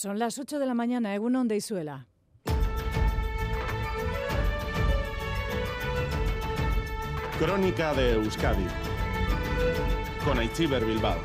Son las 8 de la mañana, Egunon de Isuela. Crónica de Euskadi con Aichiber Bilbao.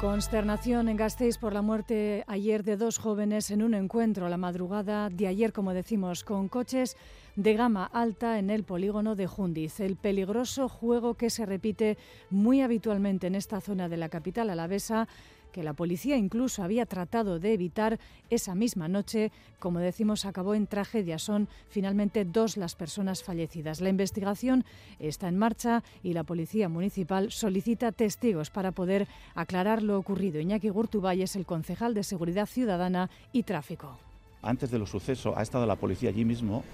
Consternación en Gasteiz por la muerte ayer de dos jóvenes en un encuentro a la madrugada de ayer, como decimos, con coches de gama alta en el polígono de Jundiz. El peligroso juego que se repite muy habitualmente en esta zona de la capital alavesa que la policía incluso había tratado de evitar esa misma noche, como decimos, acabó en tragedia. Son finalmente dos las personas fallecidas. La investigación está en marcha y la policía municipal solicita testigos para poder aclarar lo ocurrido. Iñaki Gurtubay es el concejal de Seguridad Ciudadana y Tráfico. Antes de los sucesos ha estado la policía allí mismo,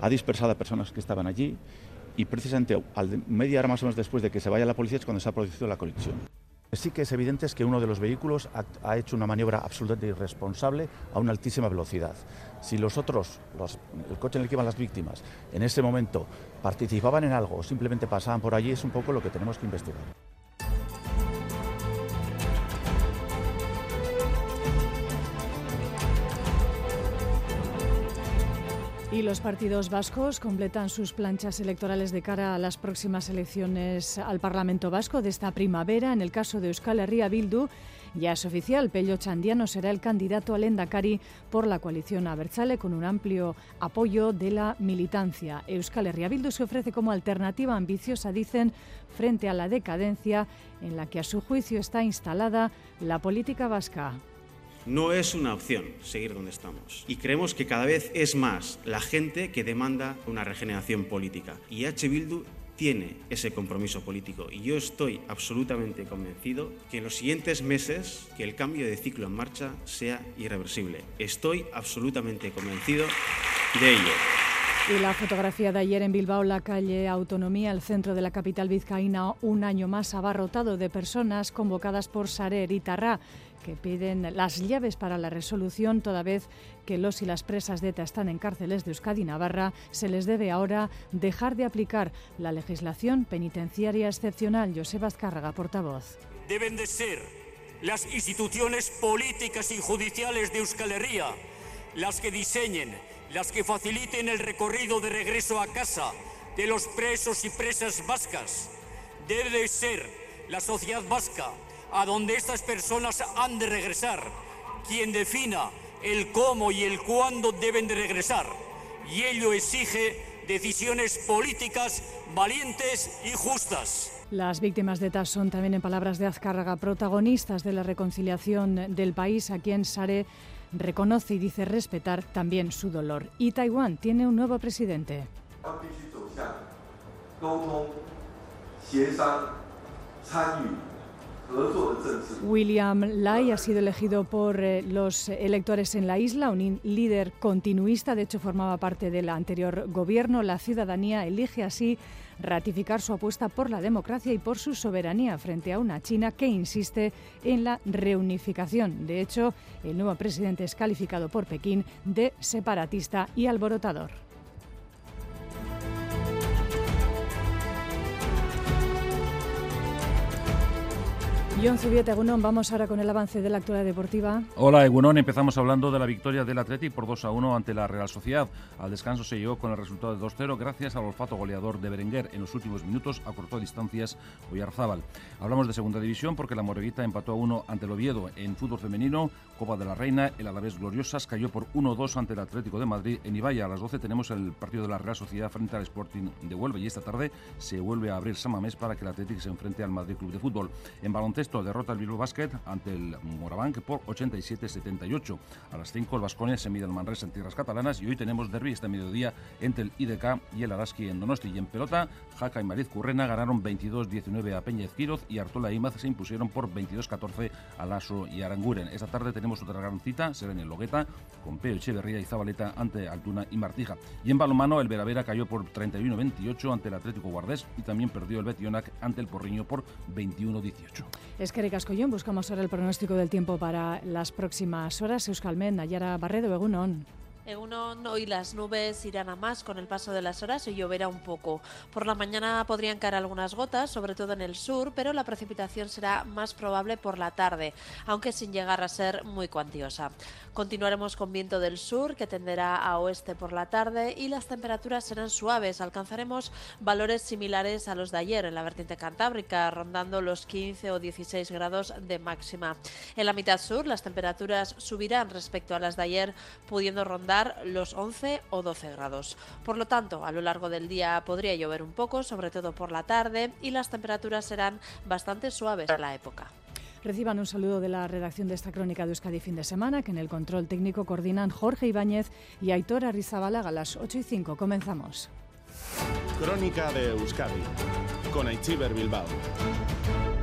ha dispersado a personas que estaban allí y precisamente al media hora más o menos después de que se vaya la policía es cuando se ha producido la colisión. Sí que es evidente es que uno de los vehículos ha, hecho una maniobra absolutamente irresponsable a una altísima velocidad. Si los otros, el coche en el que iban las víctimas, en ese momento participaban en algo o simplemente pasaban por allí, es un poco lo que tenemos que investigar. Y los partidos vascos completan sus planchas electorales de cara a las próximas elecciones al Parlamento Vasco de esta primavera. En el caso de Euskal Herria Bildu, ya es oficial, Pello Chandiano será el candidato al Endacari por la coalición Abertzale con un amplio apoyo de la militancia. Euskal Herria Bildu se ofrece como alternativa ambiciosa, dicen, frente a la decadencia en la que a su juicio está instalada la política vasca. No es una opción seguir donde estamos. Y creemos que cada vez es más la gente que demanda una regeneración política. Y H. Bildu tiene ese compromiso político y yo estoy absolutamente convencido que en los siguientes meses que el cambio de ciclo en marcha sea irreversible. Estoy absolutamente convencido de ello. Y la fotografía de ayer en Bilbao, la calle Autonomía, el centro de la capital vizcaína, un año más abarrotado de personas convocadas por Sarer y Tarrá que piden las llaves para la resolución, toda vez que los y las presas de ETA están en cárceles de Euskadi y Navarra, se les debe ahora dejar de aplicar la legislación penitenciaria excepcional. Joseba Azcárraga, portavoz. Deben de ser las instituciones políticas y judiciales de Euskal Herria las que diseñen, las que faciliten el recorrido de regreso a casa de los presos y presas vascas. Debe de ser la sociedad vasca a donde estas personas han de regresar, quien defina el cómo y el cuándo deben de regresar. Y ello exige decisiones políticas valientes y justas. Las víctimas de ETA son también, en palabras de Azcárraga, protagonistas de la reconciliación del país, a quien Sare reconoce y dice respetar también su dolor. Y Taiwán tiene un nuevo presidente. William Lai ha sido elegido por eh, los electores en la isla, un líder continuista, de hecho formaba parte del anterior gobierno. La ciudadanía elige así ratificar su apuesta por la democracia y por su soberanía frente a una China que insiste en la reunificación. De hecho, el nuevo presidente es calificado por Pekín de separatista y alborotador. John Zubieta, Egunon, vamos ahora con el avance de la actualidad deportiva. Hola, Egunon. Empezamos hablando de la victoria del Atleti por 2 a 1 ante la Real Sociedad. Al descanso se llegó con el resultado de 2-0 gracias al olfato goleador de Berenguer. En los últimos minutos acortó distancias Oyarzábal. Hablamos de segunda división porque la Moreguita empató a 1 ante el Oviedo. En fútbol femenino, Copa de la Reina, el Alavés Gloriosas cayó por 1-2 ante el Atlético de Madrid. En Ibaya, a las 12 tenemos el partido de la Real Sociedad frente al Sporting de Huelva y esta tarde se vuelve a abrir Samamés para que el Atlético se enfrente al Madrid Club de Fútbol. En baloncesto, derrota el Bilbao ante el Morabank por 87-78. A las 5 el Vasconia se mide al Manresa en tierras catalanas y hoy tenemos derby este mediodía entre el IDK y el Araski en Donosti. Y en pelota, Jaca y Mariz Currena ganaron 22-19 a Peña Ezquiroz y Artola y e Imaz se impusieron por 22-14 a Lasso y Aranguren. Esta tarde tenemos otra gran cita, será en el Logueta, con Peo Echeverría y Zabaleta ante Altuna y Martija. Y en balomano, el Veravera cayó por 31-28 ante el Atlético Guardés y también perdió el Betionac ante el Porriño por 21-18. Es que Buscamos ahora el pronóstico del tiempo para las próximas horas. Euskalmen, Nayara Barredo, Egunon. Egunon, hoy las nubes irán a más con el paso de las horas y lloverá un poco. Por la mañana podrían caer algunas gotas, sobre todo en el sur, pero la precipitación será más probable por la tarde, aunque sin llegar a ser muy cuantiosa. Continuaremos con viento del sur que tenderá a oeste por la tarde y las temperaturas serán suaves. Alcanzaremos valores similares a los de ayer en la vertiente cantábrica, rondando los 15 o 16 grados de máxima. En la mitad sur las temperaturas subirán respecto a las de ayer, pudiendo rondar los 11 o 12 grados. Por lo tanto, a lo largo del día podría llover un poco, sobre todo por la tarde, y las temperaturas serán bastante suaves a la época. Reciban un saludo de la redacción de esta crónica de Euskadi fin de semana, que en el control técnico coordinan Jorge Ibáñez y Aitor Arrizabalaga a las 8 y 5. Comenzamos. Crónica de Euskadi con Aichiber Bilbao.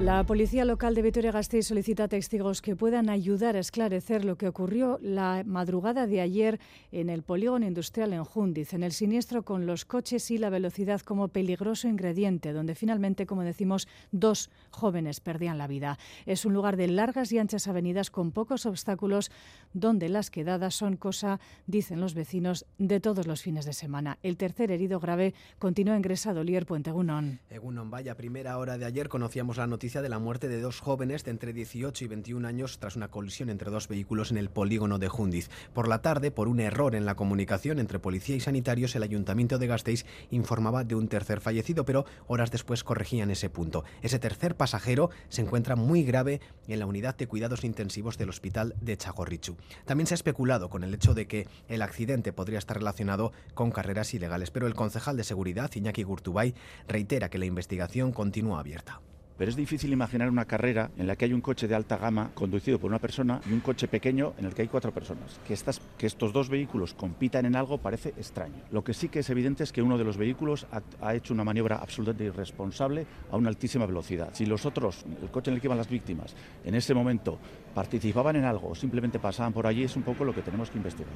La policía local de Vitoria-Gasteiz solicita testigos que puedan ayudar a esclarecer lo que ocurrió la madrugada de ayer en el polígono industrial en Jundiz, en el siniestro con los coches y la velocidad como peligroso ingrediente, donde finalmente, como decimos, dos jóvenes perdían la vida. Es un lugar de largas y anchas avenidas con pocos obstáculos, donde las quedadas son cosa, dicen los vecinos, de todos los fines de semana. El tercer herido grave continúa ingresado, Lier Puente Gunón. Egunon, vaya, primera hora de ayer conocíamos la noticia de la muerte de dos jóvenes de entre 18 y 21 años tras una colisión entre dos vehículos en el polígono de Jundiz. Por la tarde, por un error en la comunicación entre policía y sanitarios, el ayuntamiento de Gasteiz informaba de un tercer fallecido, pero horas después corregían ese punto. Ese tercer pasajero se encuentra muy grave en la unidad de cuidados intensivos del hospital de Chagorrichu. También se ha especulado con el hecho de que el accidente podría estar relacionado con carreras ilegales, pero el concejal de seguridad, Iñaki Gurtubay, reitera que la investigación continúa abierta pero es difícil imaginar una carrera en la que hay un coche de alta gama conducido por una persona y un coche pequeño en el que hay cuatro personas. Que, estos dos vehículos compitan en algo parece extraño. Lo que sí que es evidente es que uno de los vehículos ha, ha hecho una maniobra absolutamente irresponsable a una altísima velocidad. Si los otros, el coche en el que iban las víctimas, en ese momento participaban en algo o simplemente pasaban por allí, es un poco lo que tenemos que investigar.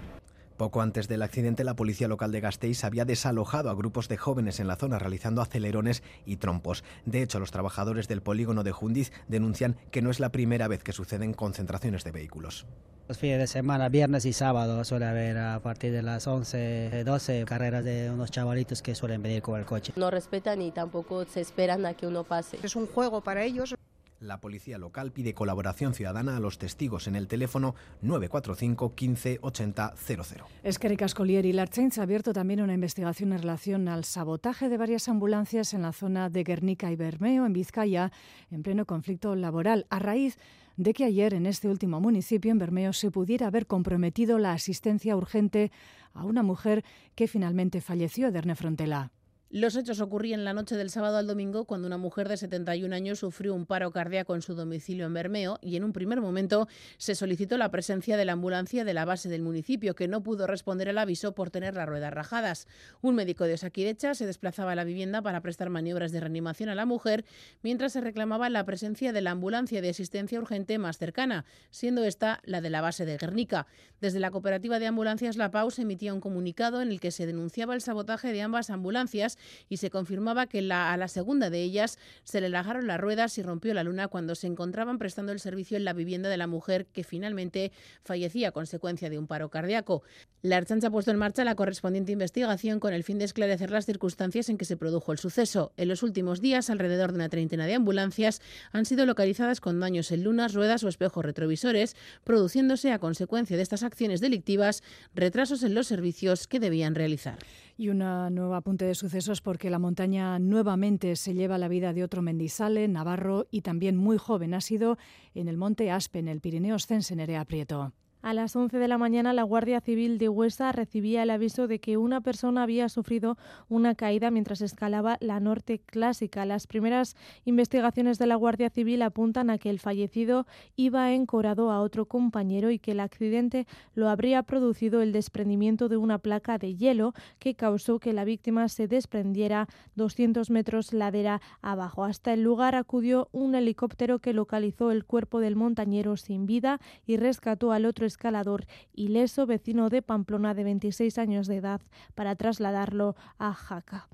Poco antes del accidente, la policía local de Gasteiz había desalojado a grupos de jóvenes en la zona realizando acelerones y trompos. De hecho, los trabajadores del polígono de Jundiz denuncian que no es la primera vez que suceden concentraciones de vehículos. Los fines de semana, viernes y sábado, suele haber a partir de las 11, 12 carreras de unos chavalitos que suelen venir con el coche. No respetan y tampoco se esperan a que uno pase. Es un juego para ellos. La policía local pide colaboración ciudadana a los testigos en el teléfono 945 15 80 00. Es que Ricascolier y la ha abierto también una investigación en relación al sabotaje de varias ambulancias en la zona de Guernica y Bermeo, en Vizcaya, en pleno conflicto laboral, a raíz de que ayer en este último municipio, en Bermeo, se pudiera haber comprometido la asistencia urgente a una mujer que finalmente falleció, Derne Frontela. Los hechos ocurrían la noche del sábado al domingo cuando una mujer de 71 años sufrió un paro cardíaco en su domicilio en Bermeo y en un primer momento se solicitó la presencia de la ambulancia de la base del municipio que no pudo responder al aviso por tener las ruedas rajadas. Un médico de Osaquidecha se desplazaba a la vivienda para prestar maniobras de reanimación a la mujer mientras se reclamaba la presencia de la ambulancia de asistencia urgente más cercana, siendo esta la de la base de Guernica. Desde la cooperativa de ambulancias La Pau se emitía un comunicado en el que se denunciaba el sabotaje de ambas ambulancias y se confirmaba que a la segunda de ellas se le lagaron las ruedas y rompió la luna cuando se encontraban prestando el servicio en la vivienda de la mujer que finalmente fallecía a consecuencia de un paro cardíaco. La Archancha ha puesto en marcha la correspondiente investigación con el fin de esclarecer las circunstancias en que se produjo el suceso. En los últimos días, alrededor de una treintena de ambulancias han sido localizadas con daños en lunas, ruedas o espejos retrovisores, produciéndose a consecuencia de estas acciones delictivas retrasos en los servicios que debían realizar. Y una nueva apunte de sucesos porque la montaña nuevamente se lleva la vida de otro mendizale, navarro y también muy joven. Ha sido en el monte Aspe, en el Pirineo Ostense, Nerea Prieto. A las 11 de la mañana, la Guardia Civil de Huesa recibía el aviso de que una persona había sufrido una caída mientras escalaba la Norte Clásica. Las primeras investigaciones de la Guardia Civil apuntan a que el fallecido iba encorado a otro compañero y que el accidente lo habría producido el desprendimiento de una placa de hielo que causó que la víctima se desprendiera 200 metros ladera abajo. Hasta el lugar acudió un helicóptero que localizó el cuerpo del montañero sin vida y rescató al otro escalador ileso, vecino de Pamplona de 26 años de edad, para trasladarlo a Jaca.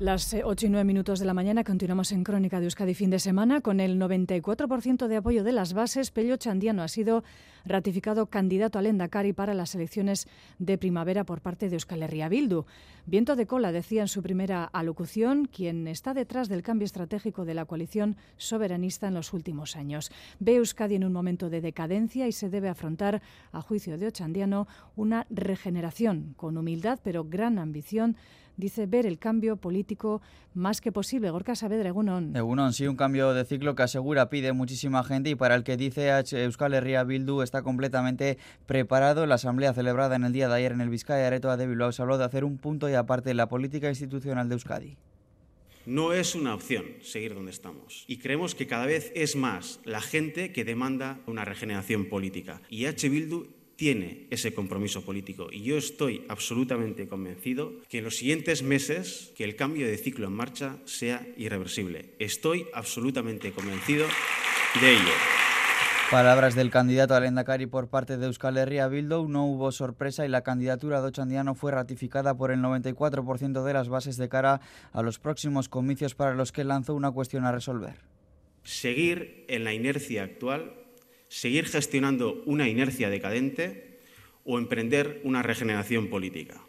Las 8 y 9 minutos de la mañana continuamos en Crónica de Euskadi fin de semana. Con el 94% de apoyo de las bases, Pello Chandiano ha sido ratificado candidato al Endacari para las elecciones de primavera por parte de Euskal Herria Bildu. Viento de cola, decía en su primera alocución, quien está detrás del cambio estratégico de la coalición soberanista en los últimos años. Ve Euskadi en un momento de decadencia y se debe afrontar, a juicio de Ochandiano, una regeneración con humildad pero gran ambición dice ver el cambio político más que posible. Gorka Saavedra, Egunon. Egunon, sí, un cambio de ciclo que asegura pide muchísima gente y para el que dice Euskal Herria Bildu está completamente preparado. La asamblea celebrada en el día de ayer en el Vizcaya Aretoa de Bilbao se habló de hacer un punto y aparte la política institucional de Euskadi. No es una opción seguir donde estamos. Y creemos que cada vez es más la gente que demanda una regeneración política. Y H. Bildu tiene ese compromiso político y yo estoy absolutamente convencido que en los siguientes meses que el cambio de ciclo en marcha sea irreversible. Estoy absolutamente convencido de ello. Palabras del candidato al Endacari por parte de Euskal Herria Bildu. No hubo sorpresa y la candidatura de Ochandiano fue ratificada por el 94% de las bases de cara a los próximos comicios para los que lanzó una cuestión a resolver. Seguir en la inercia actual seguir gestionando una inercia decadente o emprender una regeneración política.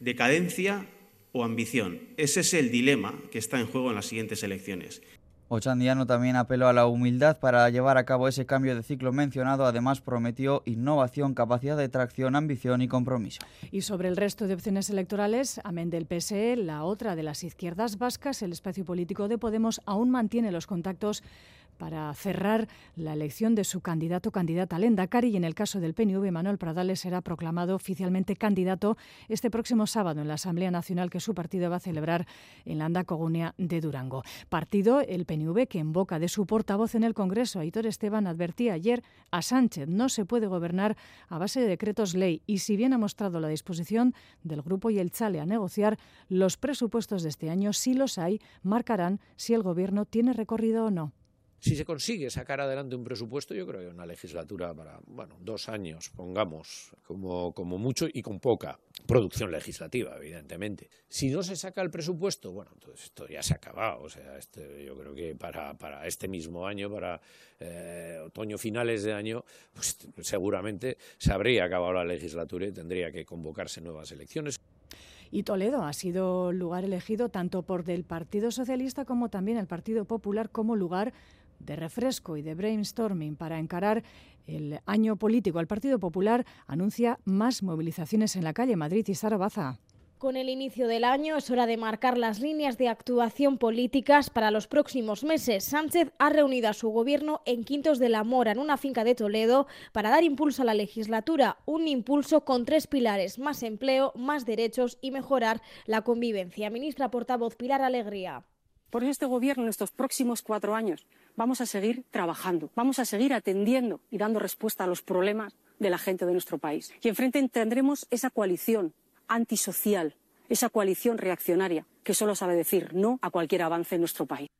Decadencia o ambición. Ese es el dilema que está en juego en las siguientes elecciones. Ochandiano también apeló a la humildad para llevar a cabo ese cambio de ciclo mencionado. Además, prometió innovación, capacidad de tracción, ambición y compromiso. Y sobre el resto de opciones electorales, amén del PSE, la otra de las izquierdas vascas, el espacio político de Podemos aún mantiene los contactos para cerrar la elección de su candidato candidata al Endacari y en el caso del PNV Manuel Pradales será proclamado oficialmente candidato este próximo sábado en la Asamblea Nacional que su partido va a celebrar en la Andacogunia de Durango. Partido el PNV que en boca de su portavoz en el Congreso, Aitor Esteban, advertía ayer a Sánchez no se puede gobernar a base de decretos ley y si bien ha mostrado la disposición del grupo y el Chale a negociar los presupuestos de este año, si los hay, marcarán si el gobierno tiene recorrido o no. Si se consigue sacar adelante un presupuesto, yo creo que una legislatura para, bueno, dos años, pongamos, como, como mucho y con poca producción legislativa, evidentemente. Si no se saca el presupuesto, bueno, entonces esto ya se ha acabado. O sea, este, yo creo que para, para este mismo año, para eh, otoño finales de año, pues seguramente se habría acabado la legislatura y tendría que convocarse nuevas elecciones. Y Toledo ha sido lugar elegido tanto por el Partido Socialista como también el Partido Popular como lugar de refresco y de brainstorming para encarar el año político. El Partido Popular anuncia más movilizaciones en la calle Madrid y Zaragoza. Con el inicio del año es hora de marcar las líneas de actuación políticas para los próximos meses. Sánchez ha reunido a su gobierno en Quintos de la Mora, en una finca de Toledo, para dar impulso a la legislatura. Un impulso con tres pilares, más empleo, más derechos y mejorar la convivencia. Ministra portavoz Pilar Alegría. Por este gobierno en estos próximos cuatro años vamos a seguir trabajando, vamos a seguir atendiendo y dando respuesta a los problemas de la gente de nuestro país. Y enfrente tendremos esa coalición antisocial, esa coalición reaccionaria que solo sabe decir no a cualquier avance en nuestro país.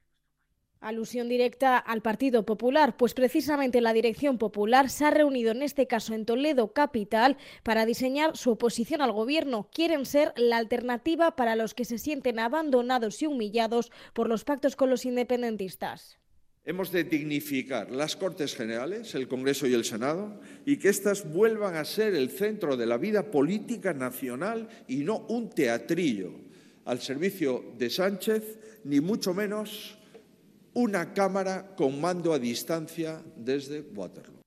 Alusión directa al Partido Popular, pues precisamente la Dirección Popular se ha reunido en este caso en Toledo Capital para diseñar su oposición al gobierno. Quieren ser la alternativa para los que se sienten abandonados y humillados por los pactos con los independentistas. Hemos de dignificar las Cortes Generales, el Congreso y el Senado, y que éstas vuelvan a ser el centro de la vida política nacional y no un teatrillo al servicio de Sánchez, ni mucho menos una cámara con mando a distancia desde Waterloo.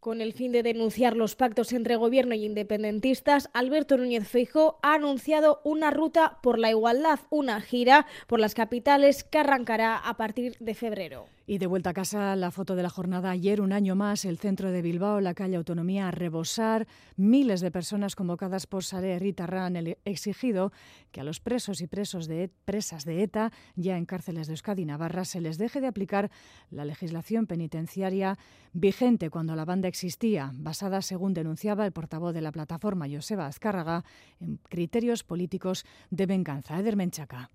Con el fin de denunciar los pactos entre gobierno y independentistas, Alberto Núñez Feijóo ha anunciado una ruta por la igualdad, una gira por las capitales que arrancará a partir de febrero. Y de vuelta a casa, la foto de la jornada ayer, un año más, el centro de Bilbao, la calle Autonomía a rebosar, miles de personas convocadas por Sare Rita el exigido que a los presos y presos de, presas de ETA, ya en cárceles de Euskadi y Navarra, se les deje de aplicar la legislación penitenciaria vigente cuando la banda existía, basada, según denunciaba el portavoz de la plataforma, Joseba Azcárraga, en criterios políticos de venganza. Eder Menchaca.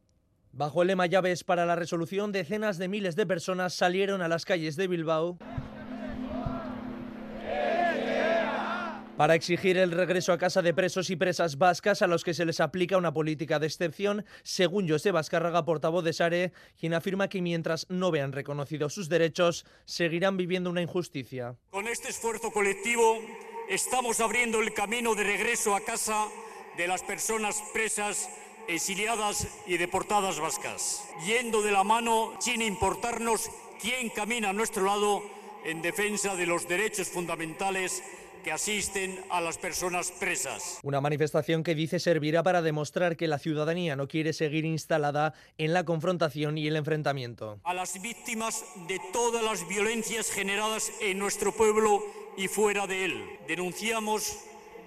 Bajo el lema llaves para la resolución, decenas de miles de personas salieron a las calles de Bilbao para exigir el regreso a casa de presos y presas vascas a los que se les aplica una política de excepción, según José Vázcarraga, portavoz de Sare, quien afirma que mientras no vean reconocidos sus derechos, seguirán viviendo una injusticia. Con este esfuerzo colectivo estamos abriendo el camino de regreso a casa de las personas presas exiliadas y deportadas vascas, yendo de la mano sin importarnos quién camina a nuestro lado en defensa de los derechos fundamentales que asisten a las personas presas. Una manifestación que dice servirá para demostrar que la ciudadanía no quiere seguir instalada en la confrontación y el enfrentamiento. A las víctimas de todas las violencias generadas en nuestro pueblo y fuera de él. Denunciamos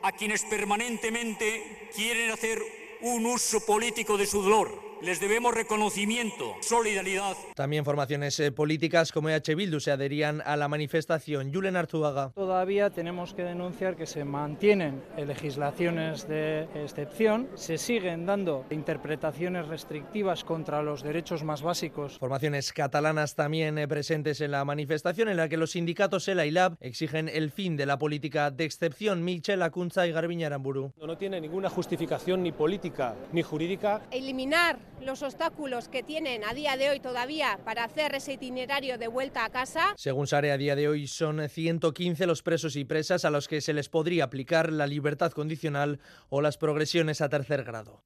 a quienes permanentemente quieren hacer un uso político de su dolor. Les debemos reconocimiento, solidaridad. También formaciones eh, políticas como EH Bildu se adherían a la manifestación. Julen Arzuaga. Todavía tenemos que denunciar que se mantienen legislaciones de excepción, se siguen dando interpretaciones restrictivas contra los derechos más básicos. Formaciones catalanas también eh, presentes en la manifestación en la que los sindicatos ELA y LAB exigen el fin de la política de excepción. Michel Acunza y Garbiña Aramburu. No tiene ninguna justificación ni política ni jurídica. Eliminar los obstáculos que tienen a día de hoy todavía para hacer ese itinerario de vuelta a casa. Según Sare, a día de hoy son 115 los presos y presas a los que se les podría aplicar la libertad condicional o las progresiones a tercer grado.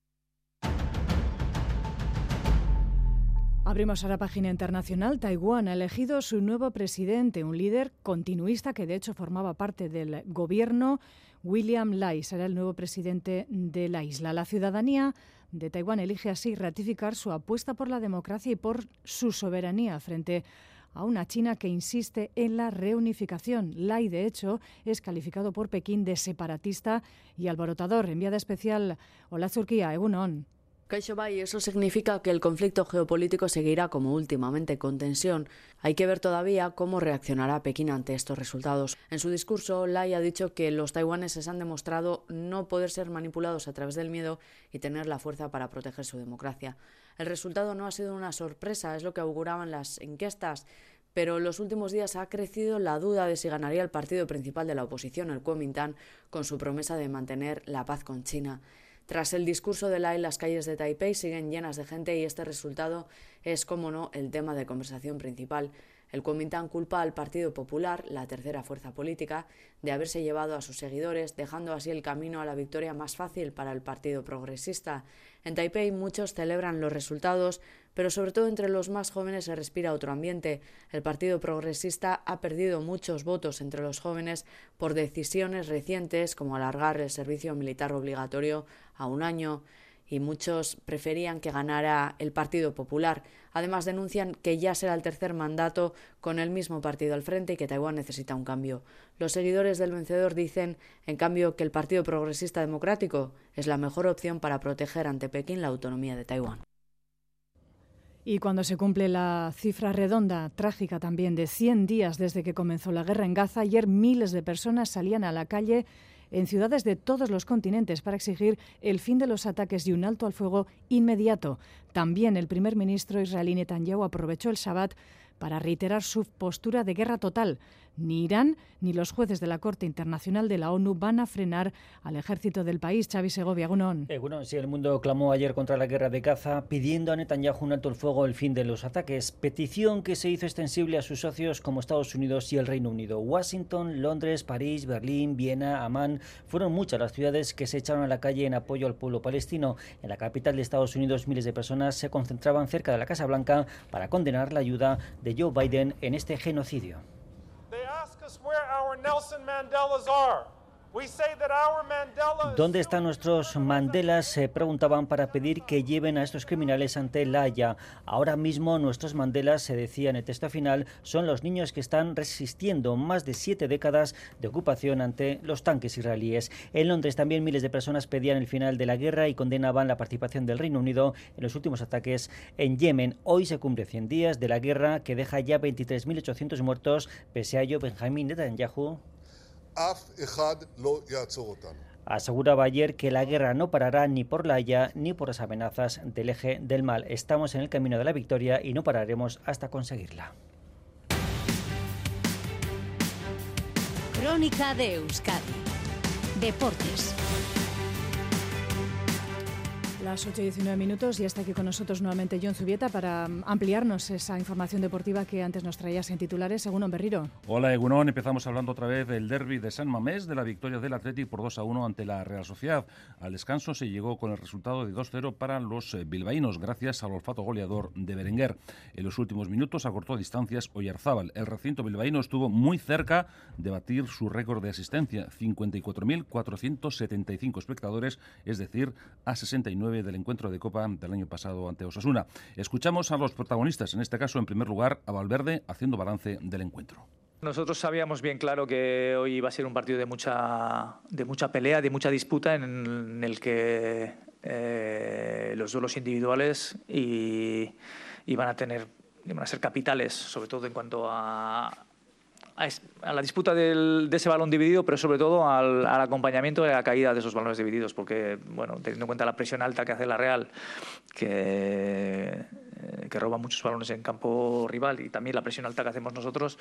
Abrimos a la página internacional. Taiwán ha elegido su nuevo presidente, un líder continuista que de hecho formaba parte del gobierno. William Lai será el nuevo presidente de la isla. La ciudadanía de Taiwán elige así ratificar su apuesta por la democracia y por su soberanía frente a una China que insiste en la reunificación. Lai, de hecho, es calificado por Pekín de separatista y alborotador. Enviada especial. Hola, Turquía, Egunon. CaixaBay, eso significa que el conflicto geopolítico seguirá como últimamente con tensión. Hay que ver todavía cómo reaccionará Pekín ante estos resultados. En su discurso, Lai ha dicho que los taiwaneses han demostrado no poder ser manipulados a través del miedo y tener la fuerza para proteger su democracia. El resultado no ha sido una sorpresa, es lo que auguraban las encuestas pero en los últimos días ha crecido la duda de si ganaría el partido principal de la oposición, el Kuomintang, con su promesa de mantener la paz con China. Tras el discurso de Lai, las calles de Taipei siguen llenas de gente y este resultado es, como no, el tema de conversación principal. El Kuomintang culpa al Partido Popular, la tercera fuerza política, de haberse llevado a sus seguidores, dejando así el camino a la victoria más fácil para el Partido Progresista. En Taipei muchos celebran los resultados, pero sobre todo entre los más jóvenes se respira otro ambiente. El Partido Progresista ha perdido muchos votos entre los jóvenes por decisiones recientes como alargar el servicio militar obligatorio a un año y muchos preferían que ganara el Partido Popular. Además, denuncian que ya será el tercer mandato con el mismo partido al frente y que Taiwán necesita un cambio. Los seguidores del vencedor dicen, en cambio, que el Partido Progresista Democrático es la mejor opción para proteger ante Pekín la autonomía de Taiwán. Y cuando se cumple la cifra redonda, trágica también, de 100 días desde que comenzó la guerra en Gaza, ayer miles de personas salían a la calle en ciudades de todos los continentes para exigir el fin de los ataques y un alto al fuego inmediato. También el primer ministro israelí Netanyahu aprovechó el Shabbat para reiterar su postura de guerra total. Ni Irán ni los jueces de la Corte Internacional de la ONU van a frenar al ejército del país. Xavi Segovia, Gunón. Eh, bueno, el mundo clamó ayer contra la guerra de Gaza pidiendo a Netanyahu un alto el fuego el fin de los ataques, petición que se hizo extensible a sus socios como Estados Unidos y el Reino Unido. Washington, Londres, París, Berlín, Viena, Amán fueron muchas las ciudades que se echaron a la calle en apoyo al pueblo palestino. En la capital de Estados Unidos miles de personas se concentraban cerca de la Casa Blanca para condenar la ayuda de Joe Biden en este genocidio. Nelson Mandela's are. ¿Dónde están nuestros Mandelas? Se preguntaban para pedir que lleven a estos criminales ante la Haya. Ahora mismo nuestros Mandelas, se decía en el texto final, son los niños que están resistiendo más de siete décadas de ocupación ante los tanques israelíes. En Londres también miles de personas pedían el final de la guerra y condenaban la participación del Reino Unido en los últimos ataques en Yemen. Hoy se cumple 100 días de la guerra que deja ya 23.800 muertos, pese a ello Benjamín Netanyahu Aseguraba ayer que la guerra no parará ni por la Haya ni por las amenazas del eje del mal. Estamos en el camino de la victoria y no pararemos hasta conseguirla. Crónica de Euskadi Deportes. Las 8 y 19 minutos y está aquí con nosotros nuevamente John Zubieta para mm, ampliarnos esa información deportiva que antes nos traías en titulares. Según Berriro. Hola Egunon, empezamos hablando otra vez del derby de San Mamés, de la victoria del Athletic por 2 a 1 ante la Real Sociedad. Al descanso se llegó con el resultado de 2-0 para los eh, bilbaínos, gracias al olfato goleador de Berenguer. En los últimos minutos acortó distancias Oyarzábal. El recinto bilbaíno estuvo muy cerca de batir su récord de asistencia, 54.475 espectadores, es decir, a 69 del encuentro de Copa del año pasado ante Osasuna. Escuchamos a los protagonistas, en este caso, en primer lugar, a Valverde haciendo balance del encuentro. Nosotros sabíamos bien claro que hoy iba a ser un partido de mucha, de mucha pelea, de mucha disputa, en el que eh, los duelos individuales y, iban a tener iban a ser capitales, sobre todo en cuanto a, a, la disputa de ese balón dividido, pero sobre todo al, acompañamiento de la caída de esos balones divididos, porque, bueno, teniendo en cuenta la presión alta que hace la Real, que, eh, roba muchos balones en campo rival, y también la presión alta que hacemos nosotros,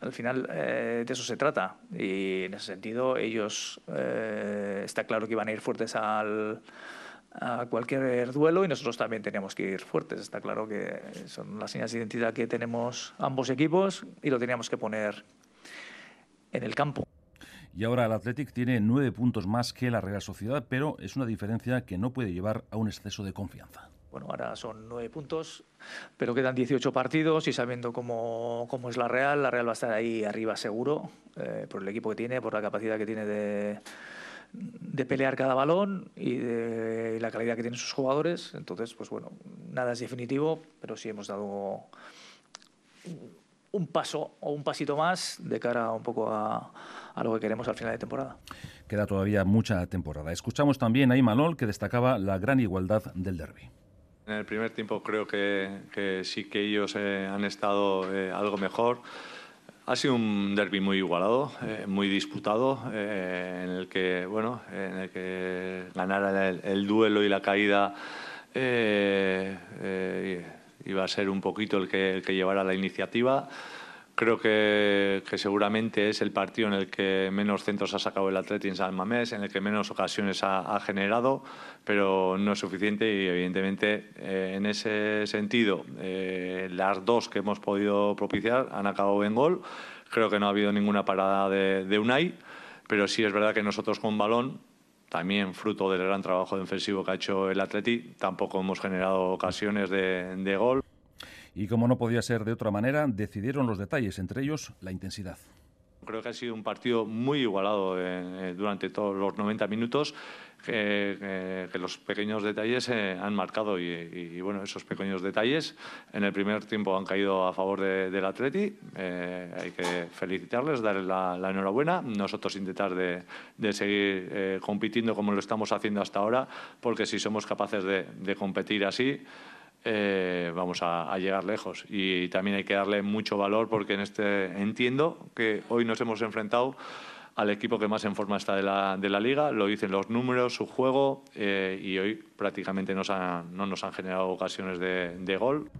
al final eh, de eso se trata. Y en ese sentido, ellos eh, está claro que iban a ir fuertes al a cualquier duelo y nosotros también teníamos que ir fuertes. Está claro que son las señas de identidad que tenemos ambos equipos y lo teníamos que poner en el campo. Y ahora el Athletic tiene nueve puntos más que la Real Sociedad, pero es una diferencia que no puede llevar a un exceso de confianza. Bueno, ahora son nueve puntos, pero quedan 18 partidos y sabiendo cómo, cómo es la Real, la Real va a estar ahí arriba seguro, eh, por el equipo que tiene, por la capacidad que tiene de, de pelear cada balón y de la calidad que tienen sus jugadores. Entonces, pues bueno, nada es definitivo, pero sí hemos dado un paso o un pasito más de cara un poco a, a lo que queremos al final de temporada. Queda todavía mucha temporada. Escuchamos también a Imanol que destacaba la gran igualdad del derby. En el primer tiempo creo que, que sí que ellos eh, han estado eh, algo mejor. Ha sido un derby muy igualado, eh, muy disputado, eh, en el que bueno, en el que ganara el, duelo y la caída eh, iba a ser un poquito el que, el que llevara la iniciativa. Creo que, seguramente es el partido en el que menos centros ha sacado el Atleti en San Mamés, en el que menos ocasiones ha, generado, pero no es suficiente y evidentemente eh, en ese sentido eh, las dos que hemos podido propiciar han acabado en gol. Creo que no ha habido ninguna parada de, Unai, pero sí es verdad que nosotros con balón también fruto del gran trabajo defensivo que ha hecho el Atleti, tampoco hemos generado ocasiones de gol. Y como no podía ser de otra manera, decidieron los detalles, entre ellos la intensidad. Creo que ha sido un partido muy igualado eh, eh, durante todos los 90 minutos, que, los pequeños detalles eh, han marcado y, bueno, esos pequeños detalles en el primer tiempo han caído a favor del Atleti. hay que felicitarles, darles la, enhorabuena. Nosotros intentar de, seguir compitiendo como lo estamos haciendo hasta ahora, porque si somos capaces de competir así, eh, vamos a, llegar lejos. Y también hay que darle mucho valor porque en este entiendo que hoy nos hemos enfrentado al equipo que más en forma está de la, de la liga, lo dicen los números, su juego, eh, y hoy prácticamente nos no nos han generado ocasiones de, gol.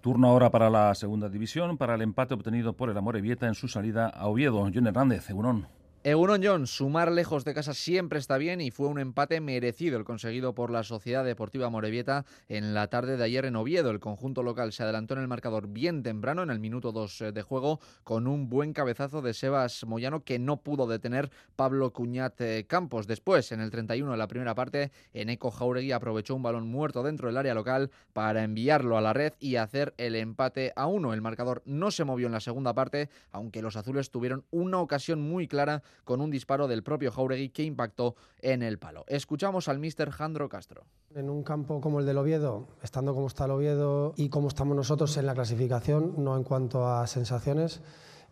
Turno ahora para la segunda división, para el empate obtenido por el Amorebieta en su salida a Oviedo. John Hernández, Eurón. Egunon John, sumar lejos de casa siempre está bien y fue un empate merecido el conseguido por la Sociedad Deportiva Morevieta en la tarde de ayer en Oviedo. El conjunto local se adelantó en el marcador bien temprano, en el minuto 2 eh, de juego, con un buen cabezazo de Sebas Moyano que no pudo detener Pablo Cuñat eh, Campos. Después, en el 31 de la primera parte, Eneco Jauregui aprovechó un balón muerto dentro del área local para enviarlo a la red y hacer el empate a uno. El marcador no se movió en la segunda parte, aunque los azules tuvieron una ocasión muy clara con un disparo del propio Jauregui que impactó en el palo. Escuchamos al mister Jandro Castro. En un campo como el del Oviedo, estando como está el Oviedo y como estamos nosotros en la clasificación, no en cuanto a sensaciones,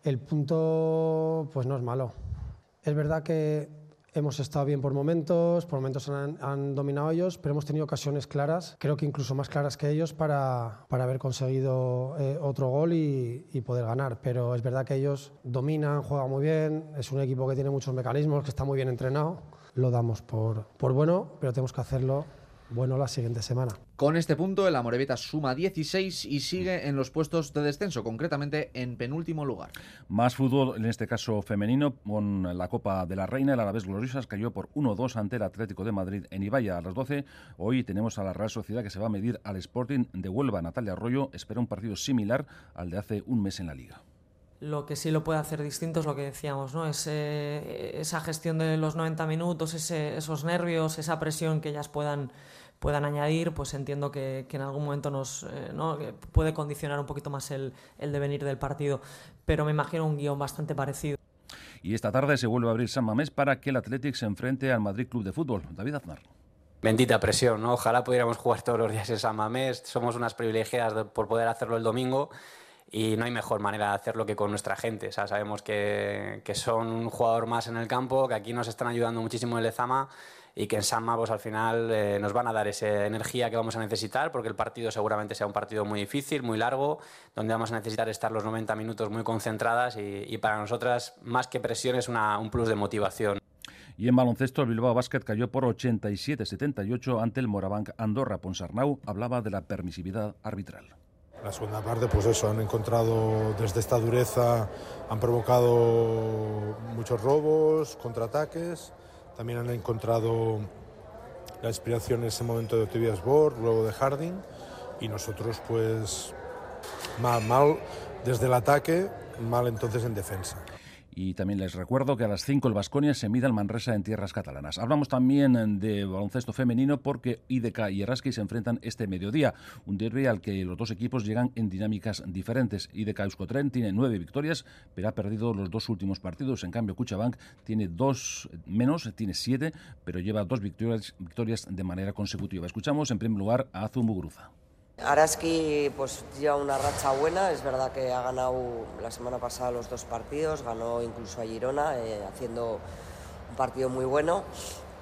el punto pues no es malo. Es verdad que Hemos estado bien por momentos, por momentos han, dominado ellos, pero hemos tenido ocasiones claras, creo que incluso más claras que ellos, para, para haber conseguido eh, otro gol y, poder ganar. Pero es verdad que ellos dominan, juegan muy bien, es un equipo que tiene muchos mecanismos, que está muy bien entrenado. Lo damos por, por bueno, pero tenemos que hacerlo bueno la siguiente semana. Con este punto, el Amorebieta suma 16 y sigue en los puestos de descenso, concretamente en penúltimo lugar. Más fútbol, en este caso femenino, con la Copa de la Reina. El Alavés Gloriosas cayó por 1-2 ante el Atlético de Madrid en Ibaya a las 12. Hoy tenemos a la Real Sociedad que se va a medir al Sporting de Huelva. Natalia Arroyo espera un partido similar al de hace un mes en la Liga. Lo que sí lo puede hacer distinto es lo que decíamos, ¿no? esa gestión de los 90 minutos, esos nervios, esa presión que ellas puedan puedan añadir, pues entiendo que, en algún momento nos eh, puede condicionar un poquito más el, devenir del partido. Pero me imagino un guion bastante parecido. Y esta tarde se vuelve a abrir San Mamés para que el Athletic se enfrente al Madrid Club de Fútbol. David Aznar. Bendita presión, ¿no? Ojalá pudiéramos jugar todos los días en San Mamés. Somos unas privilegiadas por poder hacerlo el domingo y no hay mejor manera de hacerlo que con nuestra gente. O sea, sabemos que, que, son un jugador más en el campo, que aquí nos están ayudando muchísimo el Lezama y que en San pues al final eh, nos van a dar esa energía que vamos a necesitar porque el partido seguramente sea un partido muy difícil, muy largo, donde vamos a necesitar estar los 90 minutos muy concentradas y, para nosotras más que presión es una, un plus de motivación. Y en baloncesto, el Bilbao Basket cayó por 87-78 ante el Morabanc Andorra. Ponsarnau hablaba de la permisividad arbitral. La segunda parte, pues eso, han encontrado desde esta dureza, han provocado muchos robos, contraataques también han encontrado la inspiración en ese momento de Tobias Borg, luego de Harding, y nosotros pues mal, mal desde el ataque, mal entonces en defensa. Y también les recuerdo que a las 5 el Vasconia se mide al Manresa en tierras catalanas. Hablamos también de baloncesto femenino porque IDK y Eraski se enfrentan este mediodía. Un derby al que los dos equipos llegan en dinámicas diferentes. IDK Euskotren tiene nueve victorias, pero ha perdido los dos últimos partidos. En cambio, Cuchabank tiene dos menos, tiene siete, pero lleva dos victorias, victorias de manera consecutiva. Escuchamos en primer lugar a Azum Muguruza. Araski pues lleva una racha buena, es verdad que ha ganado la semana pasada los dos partidos, ganó incluso a Girona eh, haciendo un partido muy bueno,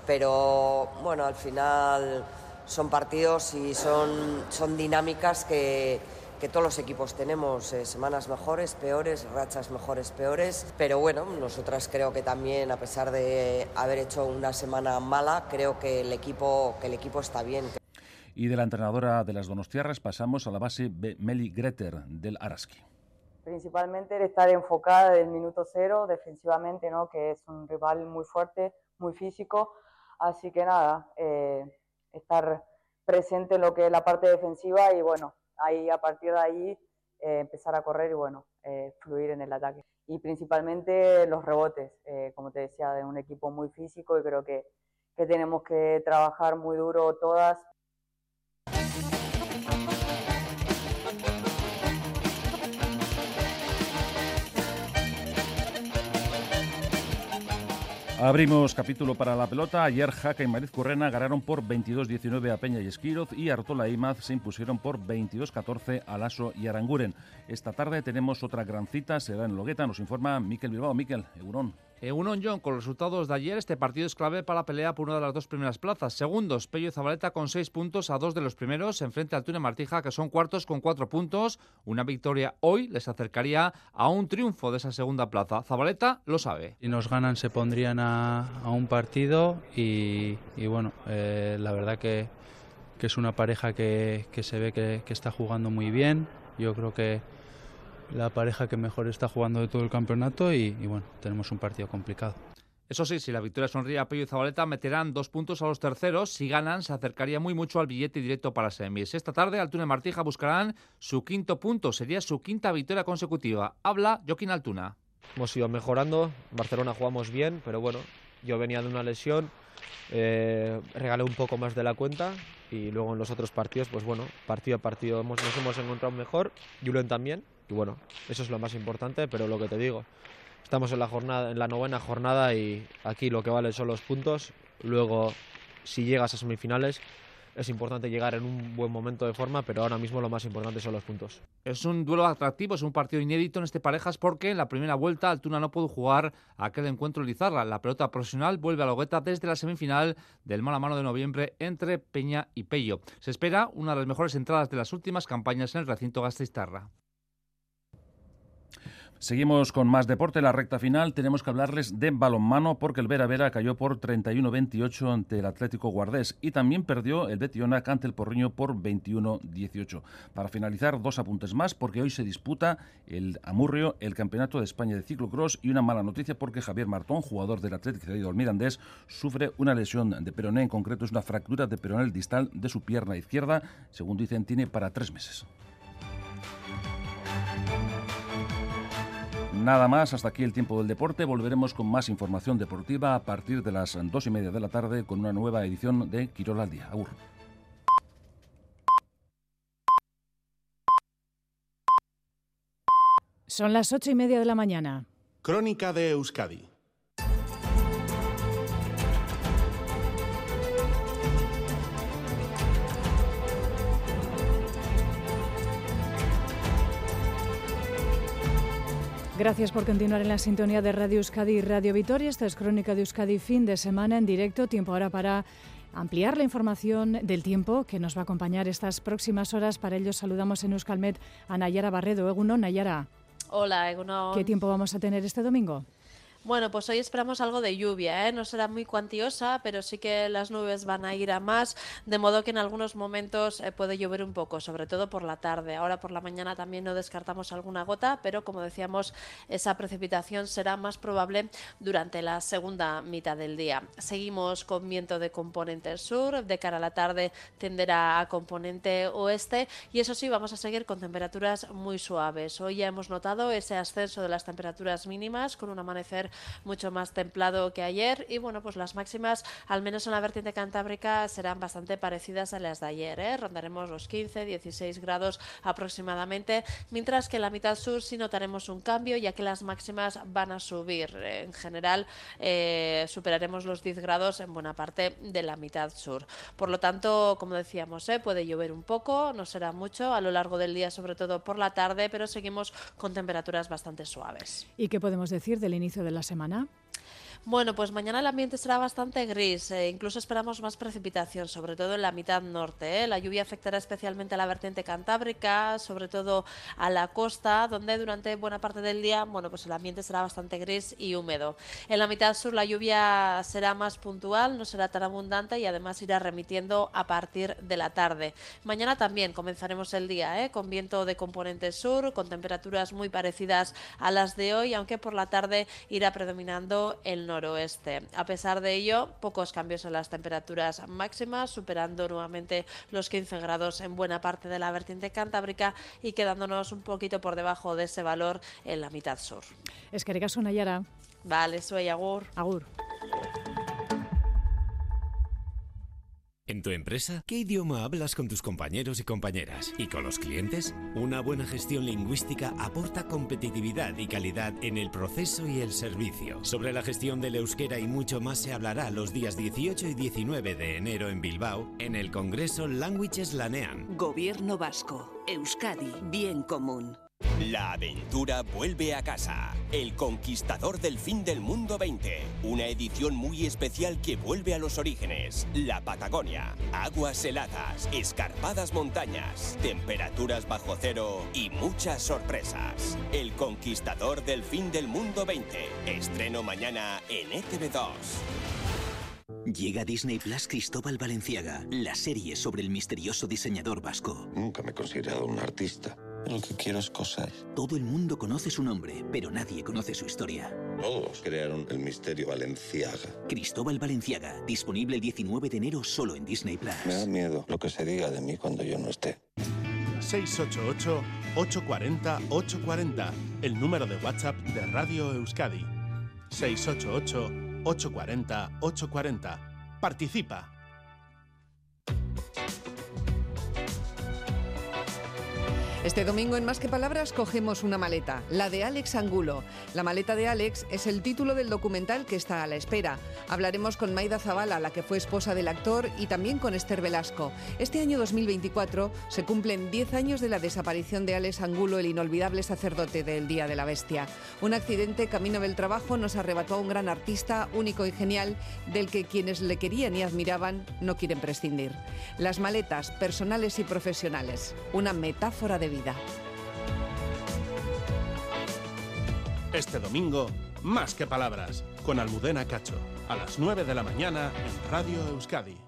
pero bueno, al final son partidos y son, son dinámicas que, que todos los equipos tenemos, eh, semanas mejores, peores, rachas mejores, peores, pero bueno, nosotras creo que también a pesar de haber hecho una semana mala, creo que el equipo, que el equipo está bien. Y de la entrenadora de las Donostiarras pasamos a la base Meli Greter del Araski. Principalmente el estar enfocada del minuto cero defensivamente, ¿no? que es un rival muy fuerte, muy físico. Así que nada, eh, estar presente en lo que es la parte defensiva y bueno, ahí a partir de ahí eh, empezar a correr y bueno, eh, fluir en el ataque. Y principalmente los rebotes, como te decía, de un equipo muy físico y creo que, que tenemos que trabajar muy duro todas Abrimos capítulo para la pelota. Ayer Jaca y Mariz Currena ganaron por 22-19 a Peña y Esquiroz y Artola y Imaz se impusieron por 22-14 a Lasso y Aranguren. Esta tarde tenemos otra gran cita, será en Logueta, nos informa Miquel Bilbao. Miquel, Eurón. Euron John, con los resultados de ayer, este partido es clave para la pelea por una de las dos primeras plazas. Segundos, Pello y Zabaleta con seis puntos a dos de los primeros, enfrente al Tune Martija, que son cuartos con cuatro puntos. Una victoria hoy les acercaría a un triunfo de esa segunda plaza. Zabaleta lo sabe. Si nos ganan, se pondrían a, un partido y, bueno, eh, la verdad que, es una pareja que, se ve que está jugando muy bien. Yo creo que la pareja que mejor está jugando de todo el campeonato y, bueno, tenemos un partido complicado. Eso sí, si la victoria sonríe a Pello y Zabaleta, meterán dos puntos a los terceros. Si ganan, se acercaría muy mucho al billete directo para semis. Esta tarde, Altuna y Martija buscarán su quinto punto. Sería su quinta victoria consecutiva. Habla Joaquín Altuna. Hemos ido mejorando. Barcelona jugamos bien, pero bueno, yo venía de una lesión. Eh, regalé un poco más de la cuenta y luego en los otros partidos, pues bueno, partido a partido nos hemos encontrado mejor. Julen también bueno, eso es lo más importante, pero lo que te digo, estamos en la, novena jornada y aquí lo que vale son los puntos. Luego, si llegas a semifinales, es importante llegar en un buen momento de forma, pero ahora mismo lo más importante son los puntos. Es un duelo atractivo, es un partido inédito en este parejas porque en la primera vuelta Altuna no pudo jugar aquel encuentro Lizarra. La pelota profesional vuelve a la hogueta desde la semifinal del mano a mano de noviembre entre Peña y Pello. Se espera una de las mejores entradas de las últimas campañas en el recinto Gasteiztarra. Seguimos con más deporte. La recta final tenemos que hablarles de balonmano porque el Vera Vera cayó por 31-28 ante el Atlético Guardés y también perdió el Betionac ante el Porriño por 21-18. Para finalizar, dos apuntes más porque hoy se disputa el Amurrio, el Campeonato de España de Ciclocross y una mala noticia porque Javier Martón, jugador del Atlético de Mirandés, sufre una lesión de peroné, en concreto es una fractura de peronel distal de su pierna izquierda. Según dicen, tiene para tres meses. Nada más, hasta aquí el tiempo del deporte. Volveremos con más información deportiva a partir de las dos y media de la tarde con una nueva edición de Quirol al Día. Agur. Son las ocho y media de la mañana. Crónica de Euskadi Gracias por continuar en la sintonía de Radio Euskadi y Radio Vitoria. Esta es Crónica de Euskadi, fin de semana en directo. Tiempo ahora para ampliar la información del tiempo que nos va a acompañar estas próximas horas. Para ello saludamos en Euskalmet a Nayara Barredo. Eguno, Nayara. Hola, Eguno. ¿Qué tiempo vamos a tener este domingo? Bueno, pues hoy esperamos algo de lluvia, ¿eh? no será muy cuantiosa, pero sí que las nubes van a ir a más, de modo que en algunos momentos eh, puede llover un poco, sobre todo por la tarde. Ahora por la mañana también no descartamos alguna gota, pero como decíamos, esa precipitación será más probable durante la segunda mitad del día. Seguimos con viento de componente sur, de cara a la tarde tenderá a componente oeste y eso sí, vamos a seguir con temperaturas muy suaves. Hoy ya hemos notado ese ascenso de las temperaturas mínimas con un amanecer mucho más templado que ayer y bueno, pues las máximas, al menos en la vertiente cantábrica, serán bastante parecidas a las de ayer. ¿eh? Rondaremos los 15, 16 grados aproximadamente, mientras que en la mitad sur sí notaremos un cambio, ya que las máximas van a subir. En general, eh, superaremos los 10 grados en buena parte de la mitad sur. Por lo tanto, como decíamos, ¿eh? puede llover un poco, no será mucho a lo largo del día, sobre todo por la tarde, pero seguimos con temperaturas bastante suaves. ¿Y qué podemos decir del inicio de la semana? Bueno, pues mañana el ambiente será bastante gris, eh, incluso esperamos más precipitación, sobre todo en la mitad norte. ¿eh? La lluvia afectará especialmente a la vertiente cantábrica, sobre todo a la costa, donde durante buena parte del día, bueno, pues el ambiente será bastante gris y húmedo. En la mitad sur la lluvia será más puntual, no será tan abundante y además irá remitiendo a partir de la tarde. Mañana también comenzaremos el día ¿eh? con viento de componente sur, con temperaturas muy parecidas a las de hoy, aunque por la tarde irá predominando el norte noroeste. A pesar de ello, pocos cambios en las temperaturas máximas, superando nuevamente los 15 grados en buena parte de la vertiente cantábrica y quedándonos un poquito por debajo de ese valor en la mitad sur. Es que Nayara. Vale, soy Agur. Agur. ¿En tu empresa? ¿Qué idioma hablas con tus compañeros y compañeras? ¿Y con los clientes? Una buena gestión lingüística aporta competitividad y calidad en el proceso y el servicio. Sobre la gestión del euskera y mucho más se hablará los días 18 y 19 de enero en Bilbao en el Congreso Languages Lanean. Gobierno Vasco. Euskadi. Bien común. La aventura vuelve a casa. El Conquistador del Fin del Mundo 20. Una edición muy especial que vuelve a los orígenes. La Patagonia. Aguas heladas, escarpadas montañas, temperaturas bajo cero y muchas sorpresas. El Conquistador del Fin del Mundo 20. Estreno mañana en ETV2. Llega Disney Plus Cristóbal Valenciaga, la serie sobre el misterioso diseñador vasco. Nunca me he considerado un artista. Lo que quiero es cosas. Todo el mundo conoce su nombre, pero nadie conoce su historia. Todos crearon el misterio Valenciaga. Cristóbal Valenciaga, disponible el 19 de enero solo en Disney Plus. Me da miedo lo que se diga de mí cuando yo no esté. 688-840-840, el número de WhatsApp de Radio Euskadi. 688-840-840. Participa. Este domingo en Más que Palabras cogemos una maleta, la de Alex Angulo. La maleta de Alex es el título del documental que está a la espera. Hablaremos con Maida Zavala, la que fue esposa del actor, y también con Esther Velasco. Este año 2024 se cumplen 10 años de la desaparición de Alex Angulo, el inolvidable sacerdote del Día de la Bestia. Un accidente camino del trabajo nos arrebató a un gran artista, único y genial, del que quienes le querían y admiraban no quieren prescindir. Las maletas, personales y profesionales. Una metáfora de Este domingo, más que palabras, con Almudena Cacho, a las 9 de la mañana en Radio Euskadi.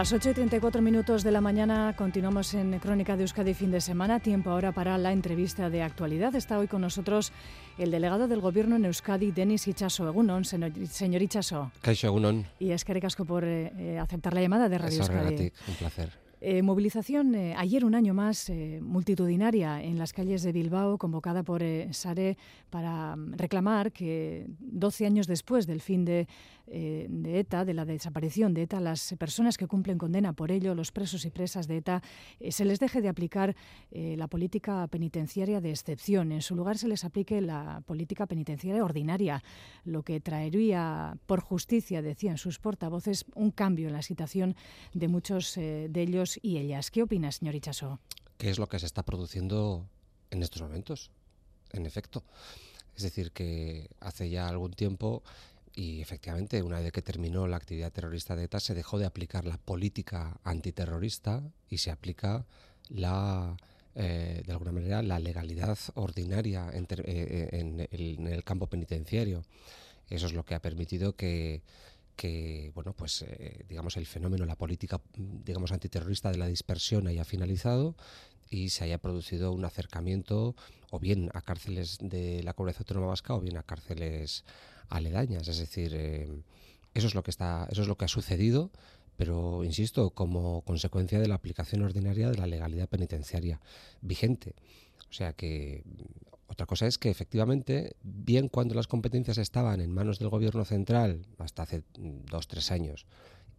Las 8 y 34 minutos de la mañana continuamos en Crónica de Euskadi fin de semana. Tiempo ahora para la entrevista de actualidad. Está hoy con nosotros el delegado del Gobierno en Euskadi, Denis Ichaso. Egunon, señor Ichaso. Kaixo, Egunon. Y es que por eh, eh, aceptar la llamada de Radio Euskadi. un placer. Eh, movilización eh, ayer un año más eh, multitudinaria en las calles de Bilbao, convocada por Sare para mm, reclamar que 12 años después del fin de, de, ETA, de la desaparición de ETA, las personas que cumplen condena por ello, los presos y presas de ETA, se les deje de aplicar la política penitenciaria de excepción. En su lugar se les aplique la política penitenciaria ordinaria, lo que traería por justicia, decían sus portavoces, un cambio en la situación de muchos de ellos y ellas. ¿Qué opina, señor Ichaso? ¿Qué es lo que se está produciendo en estos momentos? En efecto. Es decir, que hace ya algún tiempo y efectivamente, una vez que terminó la actividad terrorista de ETA, se dejó de aplicar la política antiterrorista y se aplica la, eh, de alguna manera, la legalidad ordinaria en, eh, en, el, campo penitenciario. Eso es lo que ha permitido que bueno pues eh, digamos el fenómeno la política digamos antiterrorista de la dispersión haya finalizado y se haya producido un acercamiento o bien a cárceles de la comunidad autónoma vasca o bien a cárceles aledañas es decir eh, eso es lo que está eso es lo que ha sucedido pero insisto como consecuencia de la aplicación ordinaria de la legalidad penitenciaria vigente. O sea que otra cosa es que efectivamente, bien cuando las competencias estaban en manos del gobierno central hasta hace dos, tres años,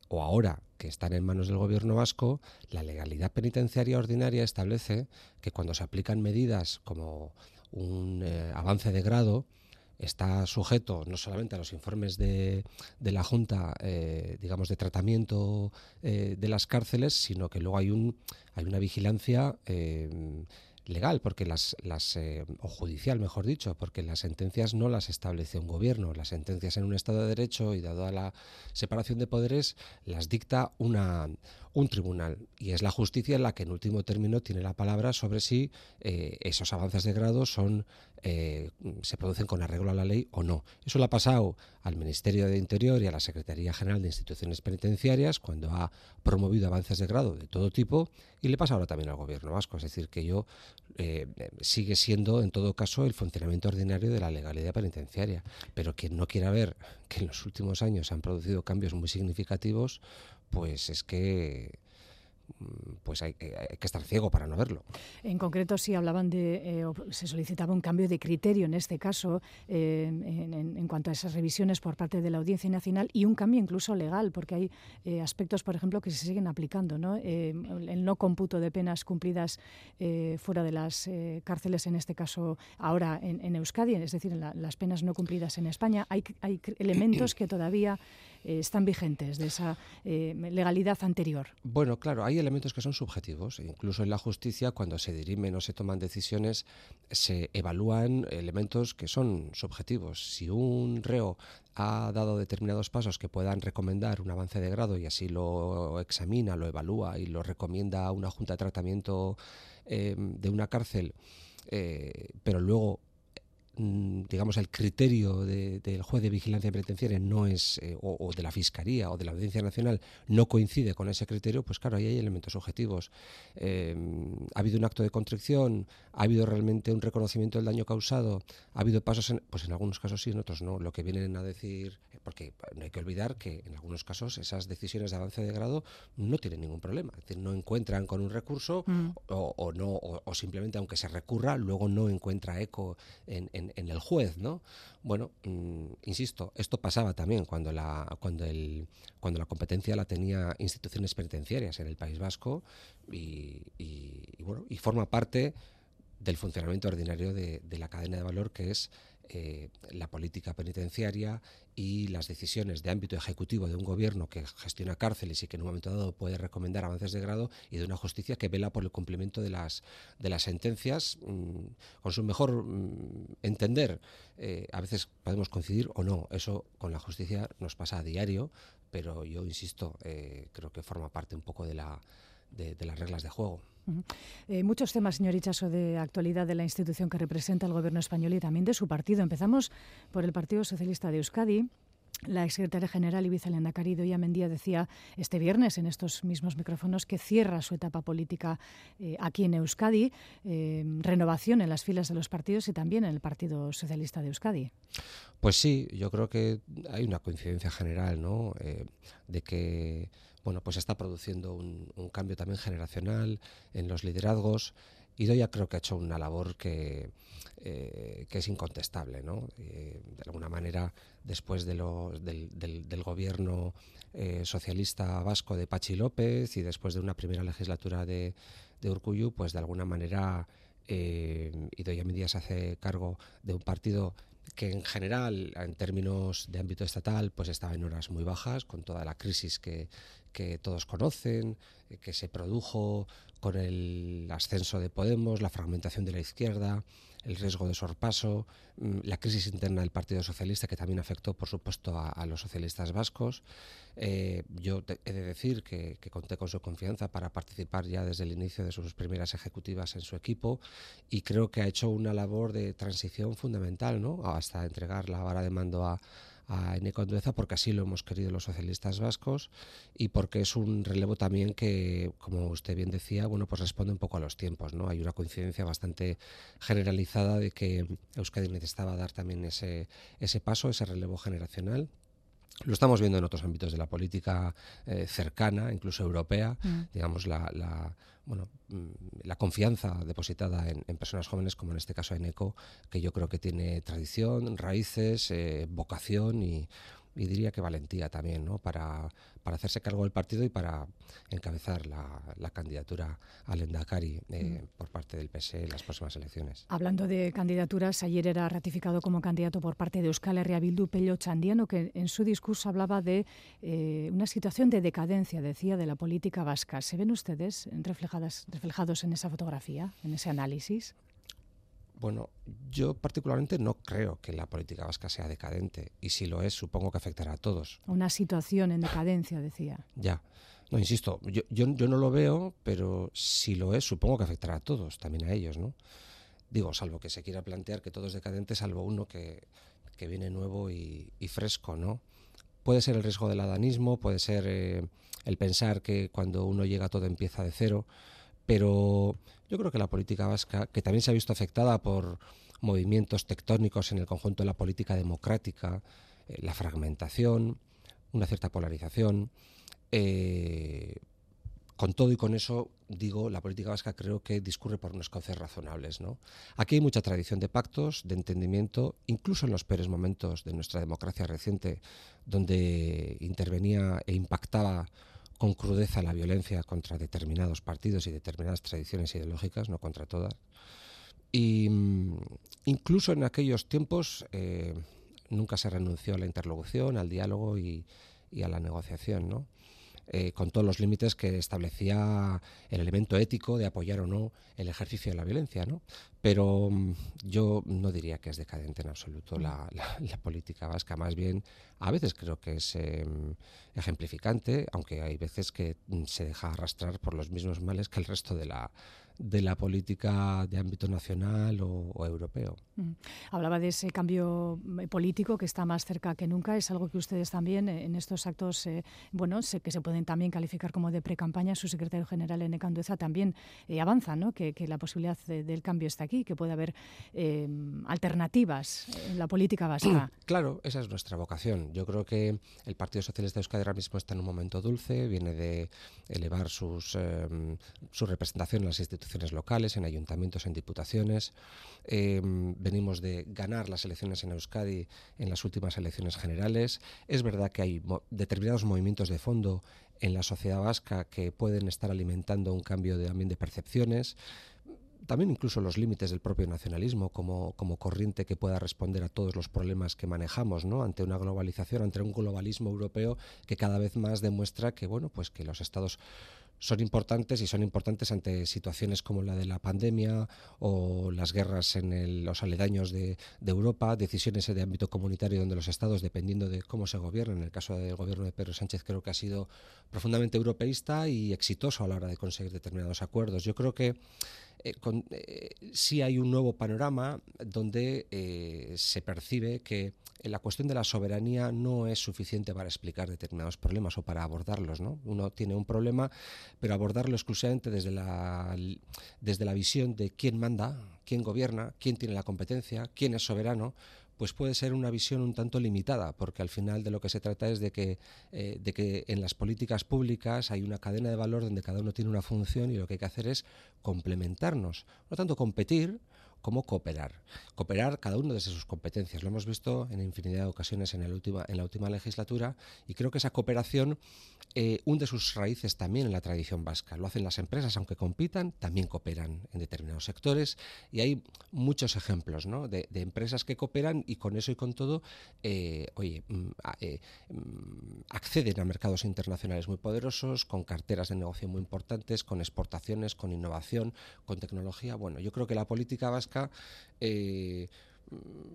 o ahora que están en manos del gobierno vasco, la legalidad penitenciaria ordinaria establece que cuando se aplican medidas como un eh, avance de grado, está sujeto no solamente a los informes de, la Junta, eh, digamos, de tratamiento eh, de las cárceles, sino que luego hay, un, hay una vigilancia legal, porque las, las eh, o judicial, mejor dicho, porque las sentencias no las establece un gobierno, las sentencias en un Estado de Derecho y dado a la separación de poderes las dicta una, un tribunal y es la justicia la que en último término tiene la palabra sobre si eh, esos avances de grado son eh, se producen con arreglo a la ley o no. Eso le ha pasado al Ministerio de Interior y a la Secretaría General de Instituciones Penitenciarias cuando ha promovido avances de grado de todo tipo y le pasa ahora también al Gobierno vasco. Es decir, que yo eh, sigue siendo en todo caso el funcionamiento ordinario de la legalidad penitenciaria. Pero quien no quiera ver que en los últimos años se han producido cambios muy significativos, pues es que Mm, pues hay, que estar ciego para no verlo. En concreto, si hablaban de, eh, se solicitaba un cambio de criterio en este caso eh, en, cuanto a esas revisiones por parte de la Audiencia Nacional y un cambio incluso legal, porque hay eh, aspectos, por ejemplo, que se siguen aplicando, ¿no? el no cómputo de penas cumplidas fuera de las cárceles, en este caso ahora en, Euskadi, es decir, las penas no cumplidas en España. Hay, hay elementos que todavía están vigentes de esa legalidad anterior. Bueno, claro, hay elementos que son subjetivos. Incluso en la justicia, cuando se dirimen o se toman decisiones, se evalúan elementos que son subjetivos. Si un reo ha dado determinados pasos que puedan recomendar un avance de grado y así lo examina, lo evalúa y lo recomienda a una junta de tratamiento eh, de una cárcel, eh, pero luego digamos, el criterio del juez de vigilancia penitenciaria no es, eh, o, de la Fiscalía o de la Audiencia Nacional no coincide con ese criterio, pues claro, ahí hay elementos objetivos. Eh, ha habido un acto de contrición, ha habido realmente un reconocimiento del daño causado, ha habido pasos, en, pues en algunos casos sí, en otros no. Lo que vienen a decir, porque no hay que olvidar que en algunos casos esas decisiones de avance de grado no tienen ningún problema, es decir, no encuentran con un recurso mm. o, no, o, simplemente aunque se recurra, luego no encuentra eco en en, el juez, ¿no? Bueno, mm, insisto, esto pasaba también cuando la, cuando, el, cuando la competencia la tenía instituciones penitenciarias en el País Vasco y, bueno, y forma parte del funcionamiento ordinario de, la cadena de valor que es eh, la política penitenciaria y las decisiones de ámbito ejecutivo de un gobierno que gestiona cárceles y que en un momento dado puede recomendar avances de grado y de una justicia que vela por el cumplimiento de las, de las sentencias mm, con su mejor mm, entender. Eh, a veces podemos coincidir o no, eso con la justicia nos pasa a diario, pero yo insisto, eh, creo que forma parte un poco de, la, de las reglas de juego. Eh, muchos temas, señor Ichaso, de actualidad de la institución que representa el Gobierno español y también de su partido. Empezamos por el Partido Socialista de Euskadi. La exsecretaria general Ibiza Lendakari Doya Mendía decía este viernes en estos mismos micrófonos que cierra su etapa política eh, aquí en Euskadi, eh, renovación en las filas de los partidos y también en el Partido Socialista de Euskadi. Pues sí, yo creo que hay una coincidencia general, ¿no? de que bueno, pues está produciendo un, cambio también generacional en los liderazgos y creo que ha hecho una labor que, eh, que es incontestable. ¿no? Eh, de alguna manera, después de del, gobierno eh, socialista vasco de Pachi López y después de una primera legislatura de, de Urcuyu, pues de alguna manera eh, Idoia Mendia se hace cargo de un partido que en general, en términos de ámbito estatal, pues estaba en horas muy bajas, con toda la crisis que, que todos conocen, eh, que se produjo con el ascenso de Podemos, la fragmentación de la izquierda, el riesgo de sorpaso, mm, la crisis interna del Partido Socialista que también afectó, por supuesto, a, los socialistas vascos. Eh, yo he de decir que, conté con su confianza para participar ya desde el inicio de sus primeras ejecutivas en su equipo y creo que ha hecho una labor de transición fundamental, ¿no? hasta entregar la vara de mando a, a Eneco Andueza porque así lo hemos querido los socialistas vascos y porque es un relevo también que, como usted bien decía, bueno, pues responde un poco a los tiempos, ¿no? Hay una coincidencia bastante generalizada de que Euskadi necesitaba dar también ese, ese paso, ese relevo generacional lo estamos viendo en otros ámbitos de la política eh, cercana, incluso europea, mm. digamos, la, la, bueno, mm, la confianza depositada en, personas jóvenes, como en este caso en ECO, que yo creo que tiene tradición, raíces, eh, vocación y y diría que valentía también, ¿no? Para, para hacerse cargo del partido y para encabezar la, la candidatura al Endacari eh, mm. por parte del PSE en las próximas elecciones. Hablando de candidaturas, ayer era ratificado como candidato por parte de Euskal Herria Bildu Pello Chandiano, que en su discurso hablaba de eh, una situación de decadencia, decía, de la política vasca. ¿Se ven ustedes reflejadas, reflejados en esa fotografía, en ese análisis? Bueno, yo particularmente no creo que la política vasca sea decadente y si lo es, supongo que afectará a todos. Una situación en decadencia, decía. Ya. No, insisto, yo, yo, no lo veo, pero si lo es, supongo que afectará a todos, también a ellos, ¿no? Digo, salvo que se quiera plantear que todo es decadente, salvo uno que, que viene nuevo y, fresco, ¿no? Puede ser el riesgo del adanismo, puede ser eh, el pensar que cuando uno llega todo empieza de cero, pero yo creo que la política vasca, que también se ha visto afectada por movimientos tectónicos en el conjunto de la política democrática, eh, la fragmentación, una cierta polarización, eh, con todo y con eso, digo, la política vasca creo que discurre por unos cauces razonables. ¿no? Aquí hay mucha tradición de pactos, de entendimiento, incluso en los peores momentos de nuestra democracia reciente, donde intervenía e impactaba con crudeza la violencia contra determinados partidos y determinadas tradiciones ideológicas, no contra todas. Y mm, incluso en aquellos tiempos eh, nunca se renunció a la interlocución, al diálogo y, y a la negociación, ¿no? Eh, con todos los límites que establecía el elemento ético de apoyar o no el ejercicio de la violencia. ¿no? Pero mm, yo no diría que es decadente en absoluto la, política vasca, más bien a veces creo que es em, ejemplificante, aunque hay veces que mm, se deja arrastrar por los mismos males que el resto de la, de la política de ámbito nacional o, europeo. Mm. Hablaba de ese cambio eh, político que está más cerca que nunca. Es algo que ustedes también eh, en estos actos, eh, bueno, sé que se pueden también calificar como de pre-campaña. Su secretario general, Ene Candueza, también avanza, ¿no? Que, la posibilidad del cambio está aquí, que puede haber alternativas en la política vasca. Claro, esa es nuestra vocación. Yo creo que el Partido Socialista de Euskadi ahora mismo está en un momento dulce, viene de elevar sus, su representación en las instituciones locales, en ayuntamientos, en diputaciones. Em, venimos de ganar las elecciones en Euskadi en las últimas elecciones generales. Es verdad que hay determinados movimientos de fondo en la sociedad vasca que pueden estar alimentando un cambio de, también de percepciones también incluso los límites del propio nacionalismo como, como corriente que pueda responder a todos los problemas que manejamos, ¿no? Ante una globalización, ante un globalismo europeo que cada vez más demuestra que, bueno, pues que los estados son importantes y son importantes ante situaciones como la de la pandemia o las guerras en los aledaños de, Europa, decisiones de ámbito comunitario donde los estados, dependiendo de cómo se gobiernan, en el caso del gobierno de Pedro Sánchez creo que ha sido profundamente europeísta y exitoso a la hora de conseguir determinados acuerdos. Yo creo que eh, eh, sí hay un nuevo panorama donde eh, se percibe que la cuestión de la soberanía no es suficiente para explicar determinados problemas o para abordarlos. ¿no? Uno tiene un problema, pero abordarlo exclusivamente desde la, desde la visión de quién manda, quién gobierna, quién tiene la competencia, quién es soberano, pues puede ser una visión un tanto limitada, porque al final de lo que se trata es de que, eh, de que en las políticas públicas hay una cadena de valor donde cada uno tiene una función y lo que hay que hacer es complementarnos, no tanto competir, cómo cooperar. Cooperar cada uno desde sus competencias. Lo hemos visto en infinidad de ocasiones en, el última, en la última legislatura y creo que esa cooperación eh, hunde sus raíces también en la tradición vasca. Lo hacen las empresas, aunque compitan, también cooperan en determinados sectores y hay muchos ejemplos de, empresas que cooperan y con eso y con todo, eh, mm, eh, mm, acceden a mercados internacionales muy poderosos, con carteras de negocio muy importantes, con exportaciones, con innovación, con tecnología. Bueno, yo creo que la política vasca eh,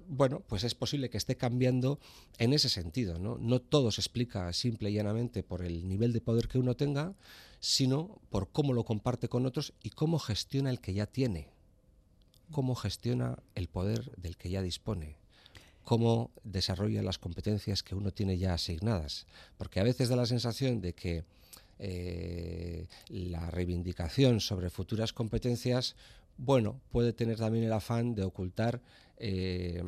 bueno, pues es posible que esté cambiando en ese sentido. ¿no? todo se explica simple y llanamente por el nivel de poder que uno tenga, sino por cómo lo comparte con otros y cómo gestiona el que ya tiene, cómo gestiona el poder del que ya dispone cómo desarrolla las competencias que uno tiene ya asignadas. Porque a veces da la sensación de que eh, la reivindicación sobre futuras competencias bueno, puede tener también el afán de ocultar eh,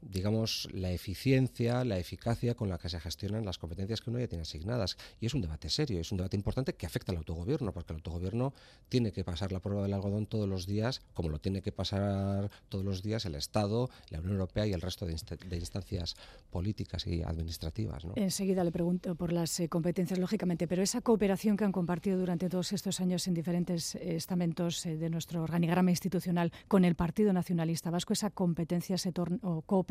digamos, la eficiencia, la eficacia con la que se gestionan las competencias que uno ya tiene asignadas. Y es un debate serio, es un debate importante que afecta al autogobierno, porque el autogobierno tiene que pasar la prueba del algodón todos los días, como lo tiene que pasar todos los días el Estado, la Unión Europea y el resto de, instancias políticas y administrativas. Enseguida le pregunto por las eh, competencias, lógicamente, pero esa cooperación que han compartido durante todos estos años en diferentes eh, estamentos eh, de nuestro organigrama institucional con el Partido Nacionalista Vasco, esa competencia se o cooperación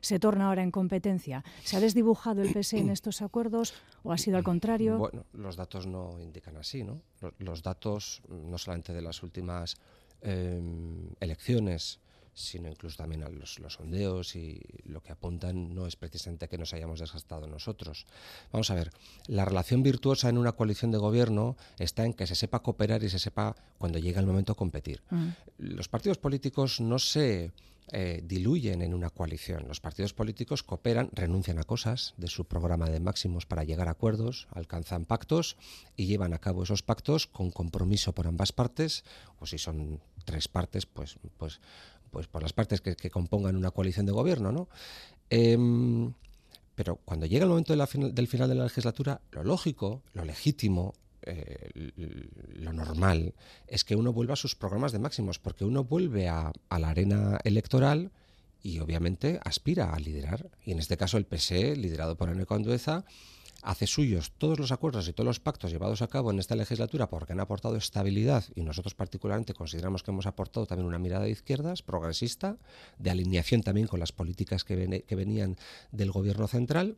se torna ahora en competencia. ¿Se ha desdibujado el PSE en estos acuerdos o ha sido al contrario? Bueno, los datos no indican así, ¿no? Los, datos, no solamente de las últimas em, elecciones, sino incluso también a los, sondeos y lo que apuntan no es precisamente que nos hayamos desgastado nosotros. Vamos a ver, la relación virtuosa en una coalición de gobierno está en que se sepa cooperar y se sepa cuando llega el momento competir. Mm. Los partidos políticos no se eh, diluyen en una coalición. Los partidos políticos cooperan, renuncian a cosas de su programa de máximos para llegar a acuerdos, alcanzan pactos y llevan a cabo esos pactos con compromiso por ambas partes, o si son tres partes, pues, pues, pues por las partes que, compongan una coalición de gobierno, ¿no? Em, pero cuando llega el momento del final de la legislatura, lo lógico, lo legítimo, eh, lo normal es que uno vuelva a sus programas de máximos, porque uno vuelve a, la arena electoral y obviamente aspira a liderar. Y en este caso el PSE, liderado por Eneco Andueza, hace suyos todos los acuerdos y todos los pactos llevados a cabo en esta legislatura porque han aportado estabilidad y nosotros particularmente consideramos que hemos aportado también una mirada de izquierdas, progresista, de alineación también con las políticas que venían del gobierno central,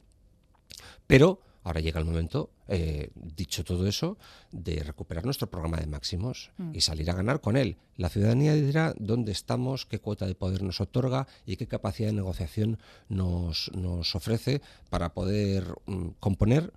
pero Ahora llega el momento, eh, dicho todo eso, de recuperar nuestro programa de máximos mm. y salir a ganar con él. La ciudadanía dirá dónde estamos, qué cuota de poder nos otorga y qué capacidad de negociación nos, nos ofrece para poder mm, componer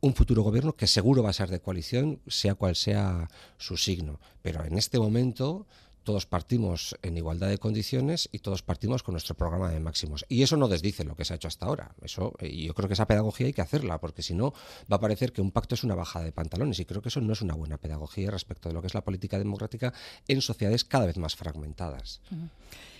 un futuro gobierno que seguro va a ser de coalición, sea cual sea su signo. Pero en este momento todos partimos en igualdad de condiciones y todos partimos con nuestro programa de máximos. Y eso no desdice lo que se ha hecho hasta ahora. Eso, y yo creo que esa pedagogía hay que hacerla, porque si no va a parecer que un pacto es una bajada de pantalones. Y creo que eso no es una buena pedagogía respecto de lo que es la política democrática en sociedades cada vez más fragmentadas.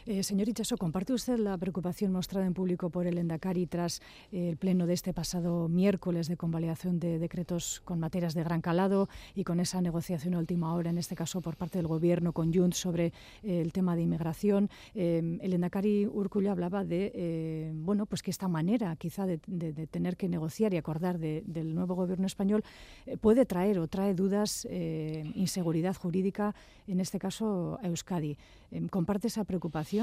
Eh, señor Ichaso, ¿comparte usted la preocupación mostrada en público por el Endacari tras eh, el pleno de este pasado miércoles de convalidación de decretos con materias de gran calado y con esa negociación a última hora, en este caso por parte del Gobierno con Junts sobre eh, el tema de inmigración? el Endacari Urculla hablaba de bueno, pues que esta manera quizá de, tener que negociar y acordar del nuevo Gobierno español puede traer o trae dudas, inseguridad jurídica, en este caso a Euskadi. ¿Comparte esa preocupación?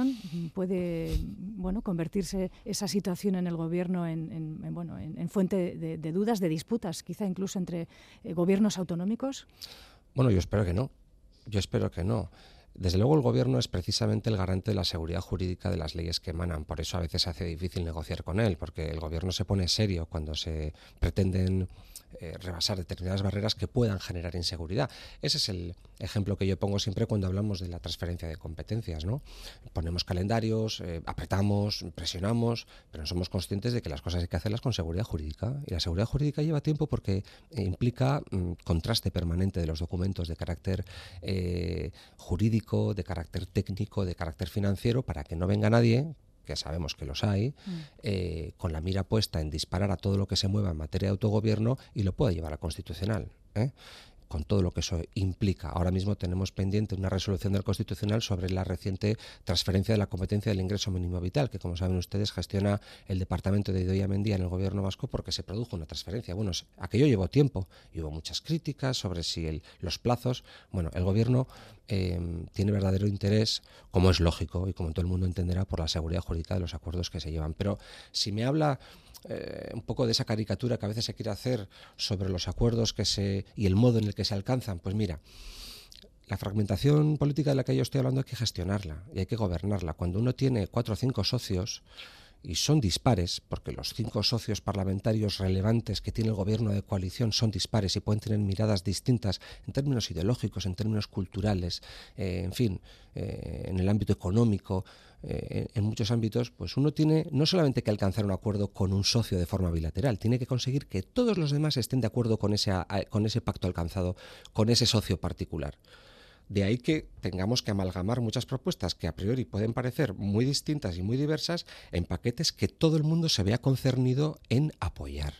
Puede bueno, convertirse esa situación en el gobierno en, bueno, en, fuente de, dudas, de disputas, quizá incluso entre eh, gobiernos autonómicos? Bueno, yo espero que no. Yo espero que no. Desde luego el gobierno es precisamente el garante de la seguridad jurídica de las leyes que emanan. Por eso a veces se hace difícil negociar con él, porque el gobierno se pone serio cuando se pretenden eh, rebasar determinadas barreras que puedan generar inseguridad. Ese es el ejemplo que yo pongo siempre cuando hablamos de la transferencia de competencias. Ponemos calendarios, eh, apretamos, presionamos, pero no somos conscientes de que las cosas hay que hacerlas con seguridad jurídica. Y la seguridad jurídica lleva tiempo porque eh, implica mm, contraste permanente de los documentos de carácter jurídico, de carácter técnico, de carácter financiero, para que no venga nadie que sabemos que los hay, mm. eh, con la mira puesta en disparar a todo lo que se mueva en materia de autogobierno y lo pueda llevar a constitucional. ¿eh? Con todo lo que eso implica. Ahora mismo tenemos pendiente una resolución del Constitucional sobre la reciente transferencia de la competencia del ingreso mínimo vital, que como saben ustedes gestiona el departamento de Idoia Mendía en el gobierno vasco porque se produjo una transferencia. Bueno, aquello llevó tiempo y hubo muchas críticas sobre si los plazos. Bueno, el gobierno em, tiene verdadero interés, como es lógico y como todo el mundo entenderá, por la seguridad jurídica de los acuerdos que se llevan. Pero si me habla eh, un poco de esa caricatura que a veces se quiere hacer sobre los acuerdos que se y el modo en el que se alcanzan, pues mira, la fragmentación política de la que yo estoy hablando hay que gestionarla y hay que gobernarla. Cuando uno tiene cuatro o cinco socios, y son dispares, porque los cinco socios parlamentarios relevantes que tiene el gobierno de coalición son dispares y pueden tener miradas distintas en términos ideológicos, en términos culturales, eh, en fin, eh, en el ámbito económico, eh, en muchos ámbitos, pues uno tiene no solamente que alcanzar un acuerdo con un socio de forma bilateral, tiene que conseguir que todos los demás estén de acuerdo con ese, con ese pacto alcanzado, con ese socio particular. De ahí que tengamos que amalgamar muchas propuestas que a priori pueden parecer muy distintas y muy diversas en paquetes que todo el mundo se vea concernido en apoyar.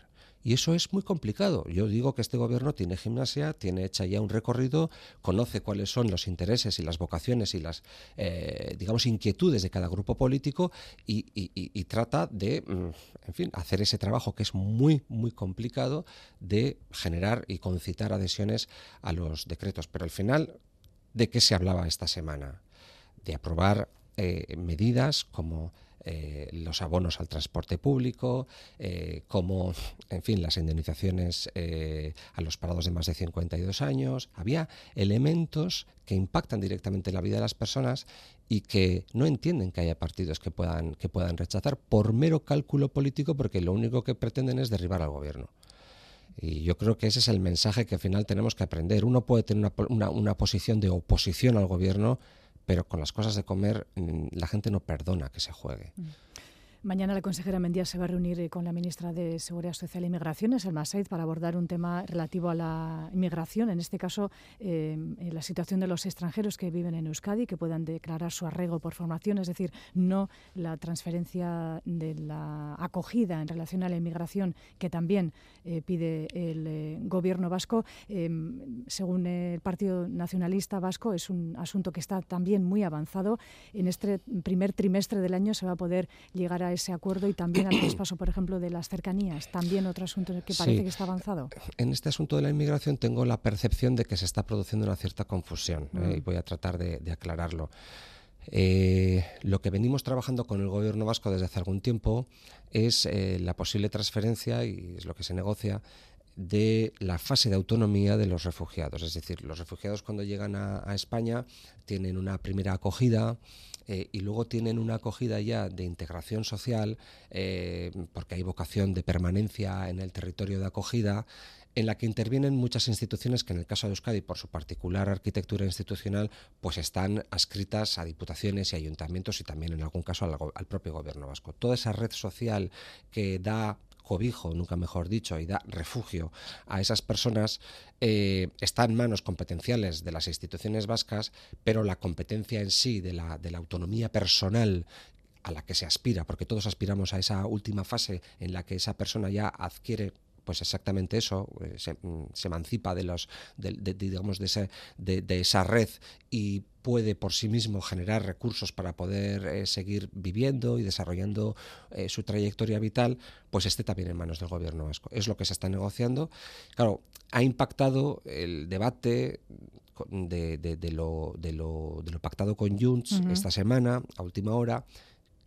Y eso es muy complicado. Yo digo que este gobierno tiene gimnasia, tiene hecha ya un recorrido, conoce cuáles son los intereses y las vocaciones y las, eh, digamos, inquietudes de cada grupo político y, trata de, mm, en fin, hacer ese trabajo que es muy, muy complicado de generar y concitar adhesiones a los decretos. Pero al final, ¿de qué se hablaba esta semana? De aprobar eh, medidas como eh, los abonos al transporte público, eh, como, en fin, las indemnizaciones eh, a los parados de más de 52 años. Había elementos que impactan directamente en la vida de las personas y que no entienden que haya partidos que puedan, que puedan rechazar por mero cálculo político porque lo único que pretenden es derribar al gobierno. Y yo creo que ese es el mensaje que al final tenemos que aprender. Uno puede tener una, una posición de oposición al gobierno, pero con las cosas de comer mm, la gente no perdona que se juegue. Mm. Mañana la consejera Mendía se va a reunir eh, con la ministra de Seguridad Social e Inmigraciones, el MASAID, para abordar un tema relativo a la inmigración, en este caso eh, la situación de los extranjeros que viven en Euskadi, que puedan declarar su arraigo por formación, es decir, no la transferencia de la acogida en relación a la inmigración que también eh, pide el gobierno vasco. según el Partido Nacionalista Vasco, es un asunto que está también muy avanzado. En este primer trimestre del año se va a poder llegar a ese acuerdo y también al traspaso, por ejemplo, de las cercanías. También otro asunto que parece que está avanzado. En este asunto de la inmigración tengo la percepción de que se está produciendo una cierta confusión ¿eh? mm. y voy a tratar de, aclararlo. Eh, lo que venimos trabajando con el gobierno vasco desde hace algún tiempo es eh, la posible transferencia, y es lo que se negocia, de la fase de autonomía de los refugiados. Es decir, los refugiados cuando llegan a España tienen una primera acogida, eh, y luego tienen una acogida ya de integración social, eh, porque hay vocación de permanencia en el territorio de acogida, en la que intervienen muchas instituciones que en el caso de Euskadi, por su particular arquitectura institucional, pues están adscritas a diputaciones y ayuntamientos y también en algún caso al propio gobierno vasco. Toda esa red social que da cobijo, nunca mejor dicho, y da refugio a esas personas, eh, está en manos competenciales de las instituciones vascas, pero la competencia en sí de la, de la autonomía personal a la que se aspira, porque todos aspiramos a esa última fase en la que esa persona ya adquiere pues exactamente eso, eh, mm, se, emancipa de los, digamos, de, de, esa red y puede por sí mismo generar recursos para poder eh, seguir viviendo y desarrollando eh, su trayectoria vital, pues esté también en manos del gobierno vasco. Es lo que se está negociando. Claro, ha impactado el debate de, lo, lo, pactado con Junts esta semana, a última hora,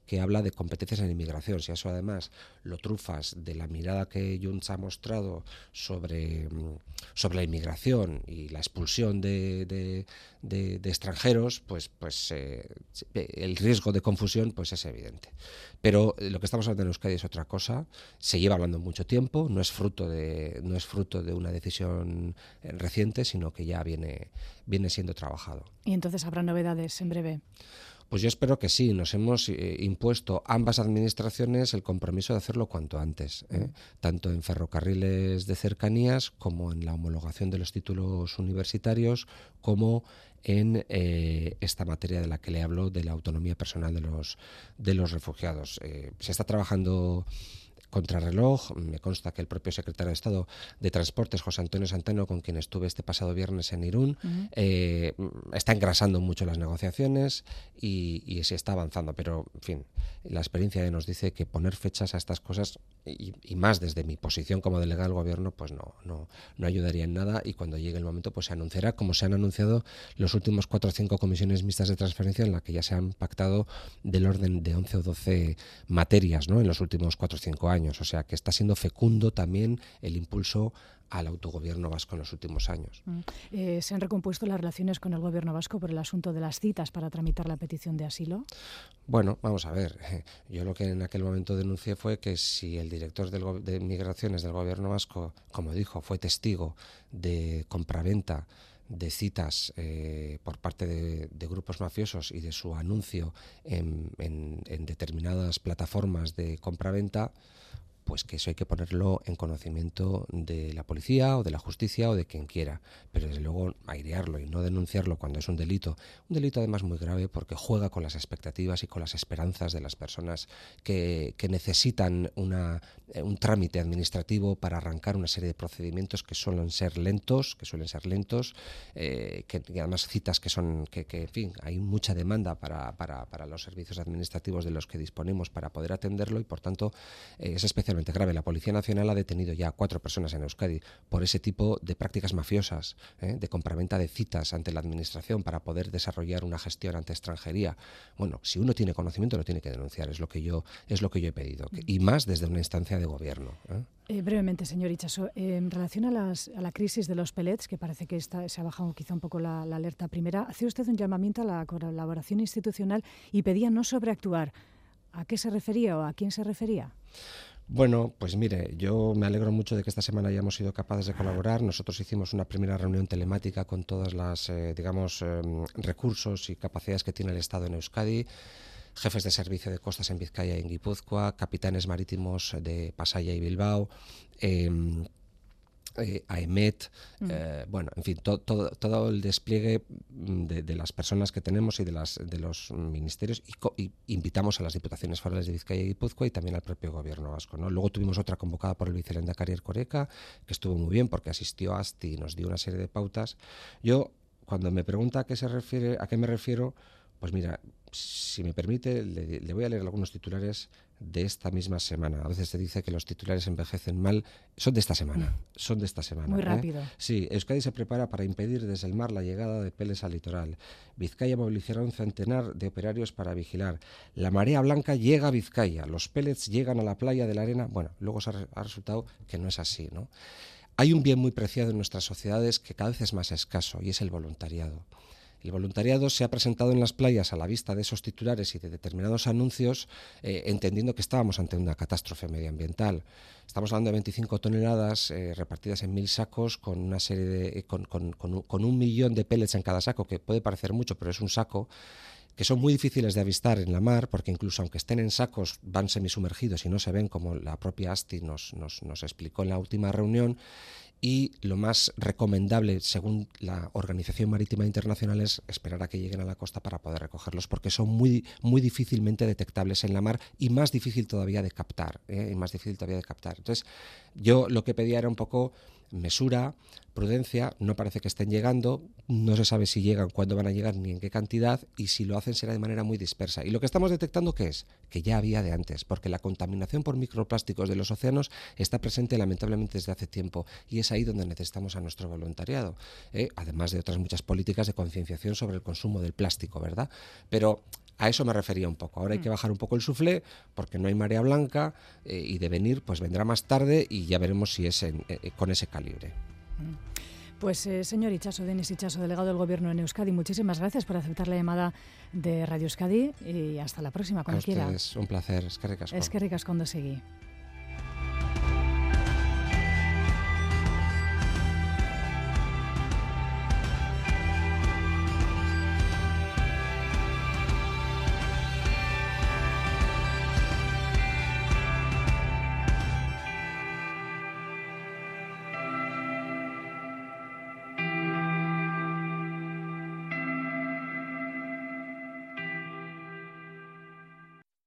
que habla de competencias en inmigración. Si eso además lo trufas de la mirada que Junts ha mostrado sobre, mm, sobre la inmigración y la expulsión de, de, extranjeros, pues, pues eh, el riesgo de confusión pues es evidente. Pero lo que estamos hablando en Euskadi es otra cosa. Se lleva hablando mucho tiempo, no es fruto de, no es fruto de una decisión eh, reciente, sino que ya viene, viene siendo trabajado. Y entonces habrá novedades en breve. Pues yo espero que sí. Nos hemos eh, impuesto ambas administraciones el compromiso de hacerlo cuanto antes, ¿eh? tanto en ferrocarriles de cercanías como en la homologación de los títulos universitarios, como en eh, esta materia de la que le hablo de la autonomía personal de los de los refugiados. se está trabajando contrarreloj. Me consta que el propio secretario de Estado de Transportes, José Antonio Santeno, con quien estuve este pasado viernes en Irún, eh, está engrasando mucho las negociaciones y, se está avanzando. Pero, en fin, la experiencia nos dice que poner fechas a estas cosas, y, más desde mi posición como delegado del Gobierno, pues no, no, no ayudaría en nada y cuando llegue el momento pues se anunciará, como se han anunciado los últimos cuatro o cinco comisiones mixtas de transferencia en la que ya se han pactado del orden de 11 o 12 materias ¿no? en los últimos cuatro o cinco años. O sea que está siendo fecundo también el impulso al autogobierno vasco en los últimos años. Mm. Eh, ¿Se han recompuesto las relaciones con el gobierno vasco por el asunto de las citas para tramitar la petición de asilo? Bueno, vamos a ver. Yo lo que en aquel momento denuncié fue que si el director de migraciones del gobierno vasco, como dijo, fue testigo de compraventa de citas eh, por parte de, grupos mafiosos y de su anuncio en, en determinadas plataformas de compraventa, pues que eso hay que ponerlo en conocimiento de la policía o de la justicia o de quien quiera, pero desde luego airearlo y no denunciarlo cuando es un delito, un delito además muy grave porque juega con las expectativas y con las esperanzas de las personas que, necesitan eh, un trámite administrativo para arrancar una serie de procedimientos que suelen ser lentos, que suelen ser lentos, eh, que, además citas que son, que, en fin, hay mucha demanda para, para, los servicios administrativos de los que disponemos para poder atenderlo y por tanto eh, es especialmente grave. La Policía Nacional ha detenido ya a cuatro personas en Euskadi por ese tipo de prácticas mafiosas, ¿eh? de compraventa de citas ante la Administración para poder desarrollar una gestión ante extranjería. Bueno, si uno tiene conocimiento lo tiene que denunciar, es lo que yo, es lo que yo he pedido, y más desde una instancia de gobierno. ¿eh? Eh, brevemente, señor Ichaso, en relación a, la crisis de los pellets, que parece que está, se ha bajado quizá un poco la, la alerta primera, hace usted un llamamiento a la colaboración institucional y pedía no sobreactuar. ¿A qué se refería o a quién se refería? Bueno, pues mire, yo me alegro mucho de que esta semana hayamos sido capaces de colaborar. Nosotros hicimos una primera reunión telemática con todas las, eh, digamos, em, recursos y capacidades que tiene el Estado en Euskadi jefes de servicio de costas en Vizcaya y en Guipúzcoa, capitanes marítimos de Pasaya y Bilbao, em, eh, AEMET, mm. eh, bueno, en fin, todo el despliegue de, las personas que tenemos y de, las, de los ministerios y, invitamos a las diputaciones forales de Vizcaya y Guipúzcoa y también al propio gobierno vasco. ¿no? Luego tuvimos otra convocada por el vicelenda Carier Coreca, que estuvo muy bien porque asistió a ASTI y nos dio una serie de pautas. Yo, cuando me pregunta a qué se refiere, a qué me refiero, pues mira, si me permite, le, voy a leer algunos titulares de esta misma semana. A veces se dice que los titulares envejecen mal. Son de esta semana. Son de esta semana. Muy ¿eh? rápido. Sí, Euskadi se prepara para impedir desde el mar la llegada de peles al litoral. Vizcaya movilizará un centenar de operarios para vigilar. La marea blanca llega a Vizcaya. Los pellets llegan a la playa de la arena. Bueno, luego se ha, ha resultado que no es así, ¿no? Hay un bien muy preciado en nuestras sociedades que cada vez es más escaso y es el voluntariado. El voluntariado se ha presentado en las playas a la vista de esos titulares y de determinados anuncios, eh, entendiendo que estábamos ante una catástrofe medioambiental. Estamos hablando de 25 toneladas eh, repartidas en mil sacos con una serie de, con, un, millón de pellets en cada saco, que puede parecer mucho, pero es un saco que son muy difíciles de avistar en la mar, porque incluso aunque estén en sacos, van semisumergidos y no se ven, como la propia ASTI nos, nos, nos explicó en la última reunión y lo más recomendable, según la Organización Marítima Internacional, es esperar a que lleguen a la costa para poder recogerlos, porque son muy, muy difícilmente detectables en la mar y más difícil todavía de captar. ¿eh? Y más difícil todavía de captar. Entonces, yo lo que pedía era un poco mesura, prudencia, no parece que estén llegando, no se sabe si llegan, cuándo van a llegar, ni en qué cantidad, y si lo hacen será de manera muy dispersa. Y lo que estamos detectando qué es, que ya había de antes, porque la contaminación por microplásticos de los océanos está presente lamentablemente desde hace tiempo, y es ahí donde necesitamos a nuestro voluntariado, ¿eh? además de otras muchas políticas de concienciación sobre el consumo del plástico, ¿verdad? Pero a eso me refería un poco. Ahora hay que mm. bajar un poco el suflé porque no hay marea blanca eh, y de venir pues vendrá más tarde y ya veremos si es en, eh, con ese calibre. Mm. Pues eh, señor Ichaso, Denis Ichaso, delegado del Gobierno en Euskadi, muchísimas gracias por aceptar la llamada de Radio Euskadi y hasta la próxima, cuando quiera. Es un placer, es que ricas. Es que ricas cuando seguí.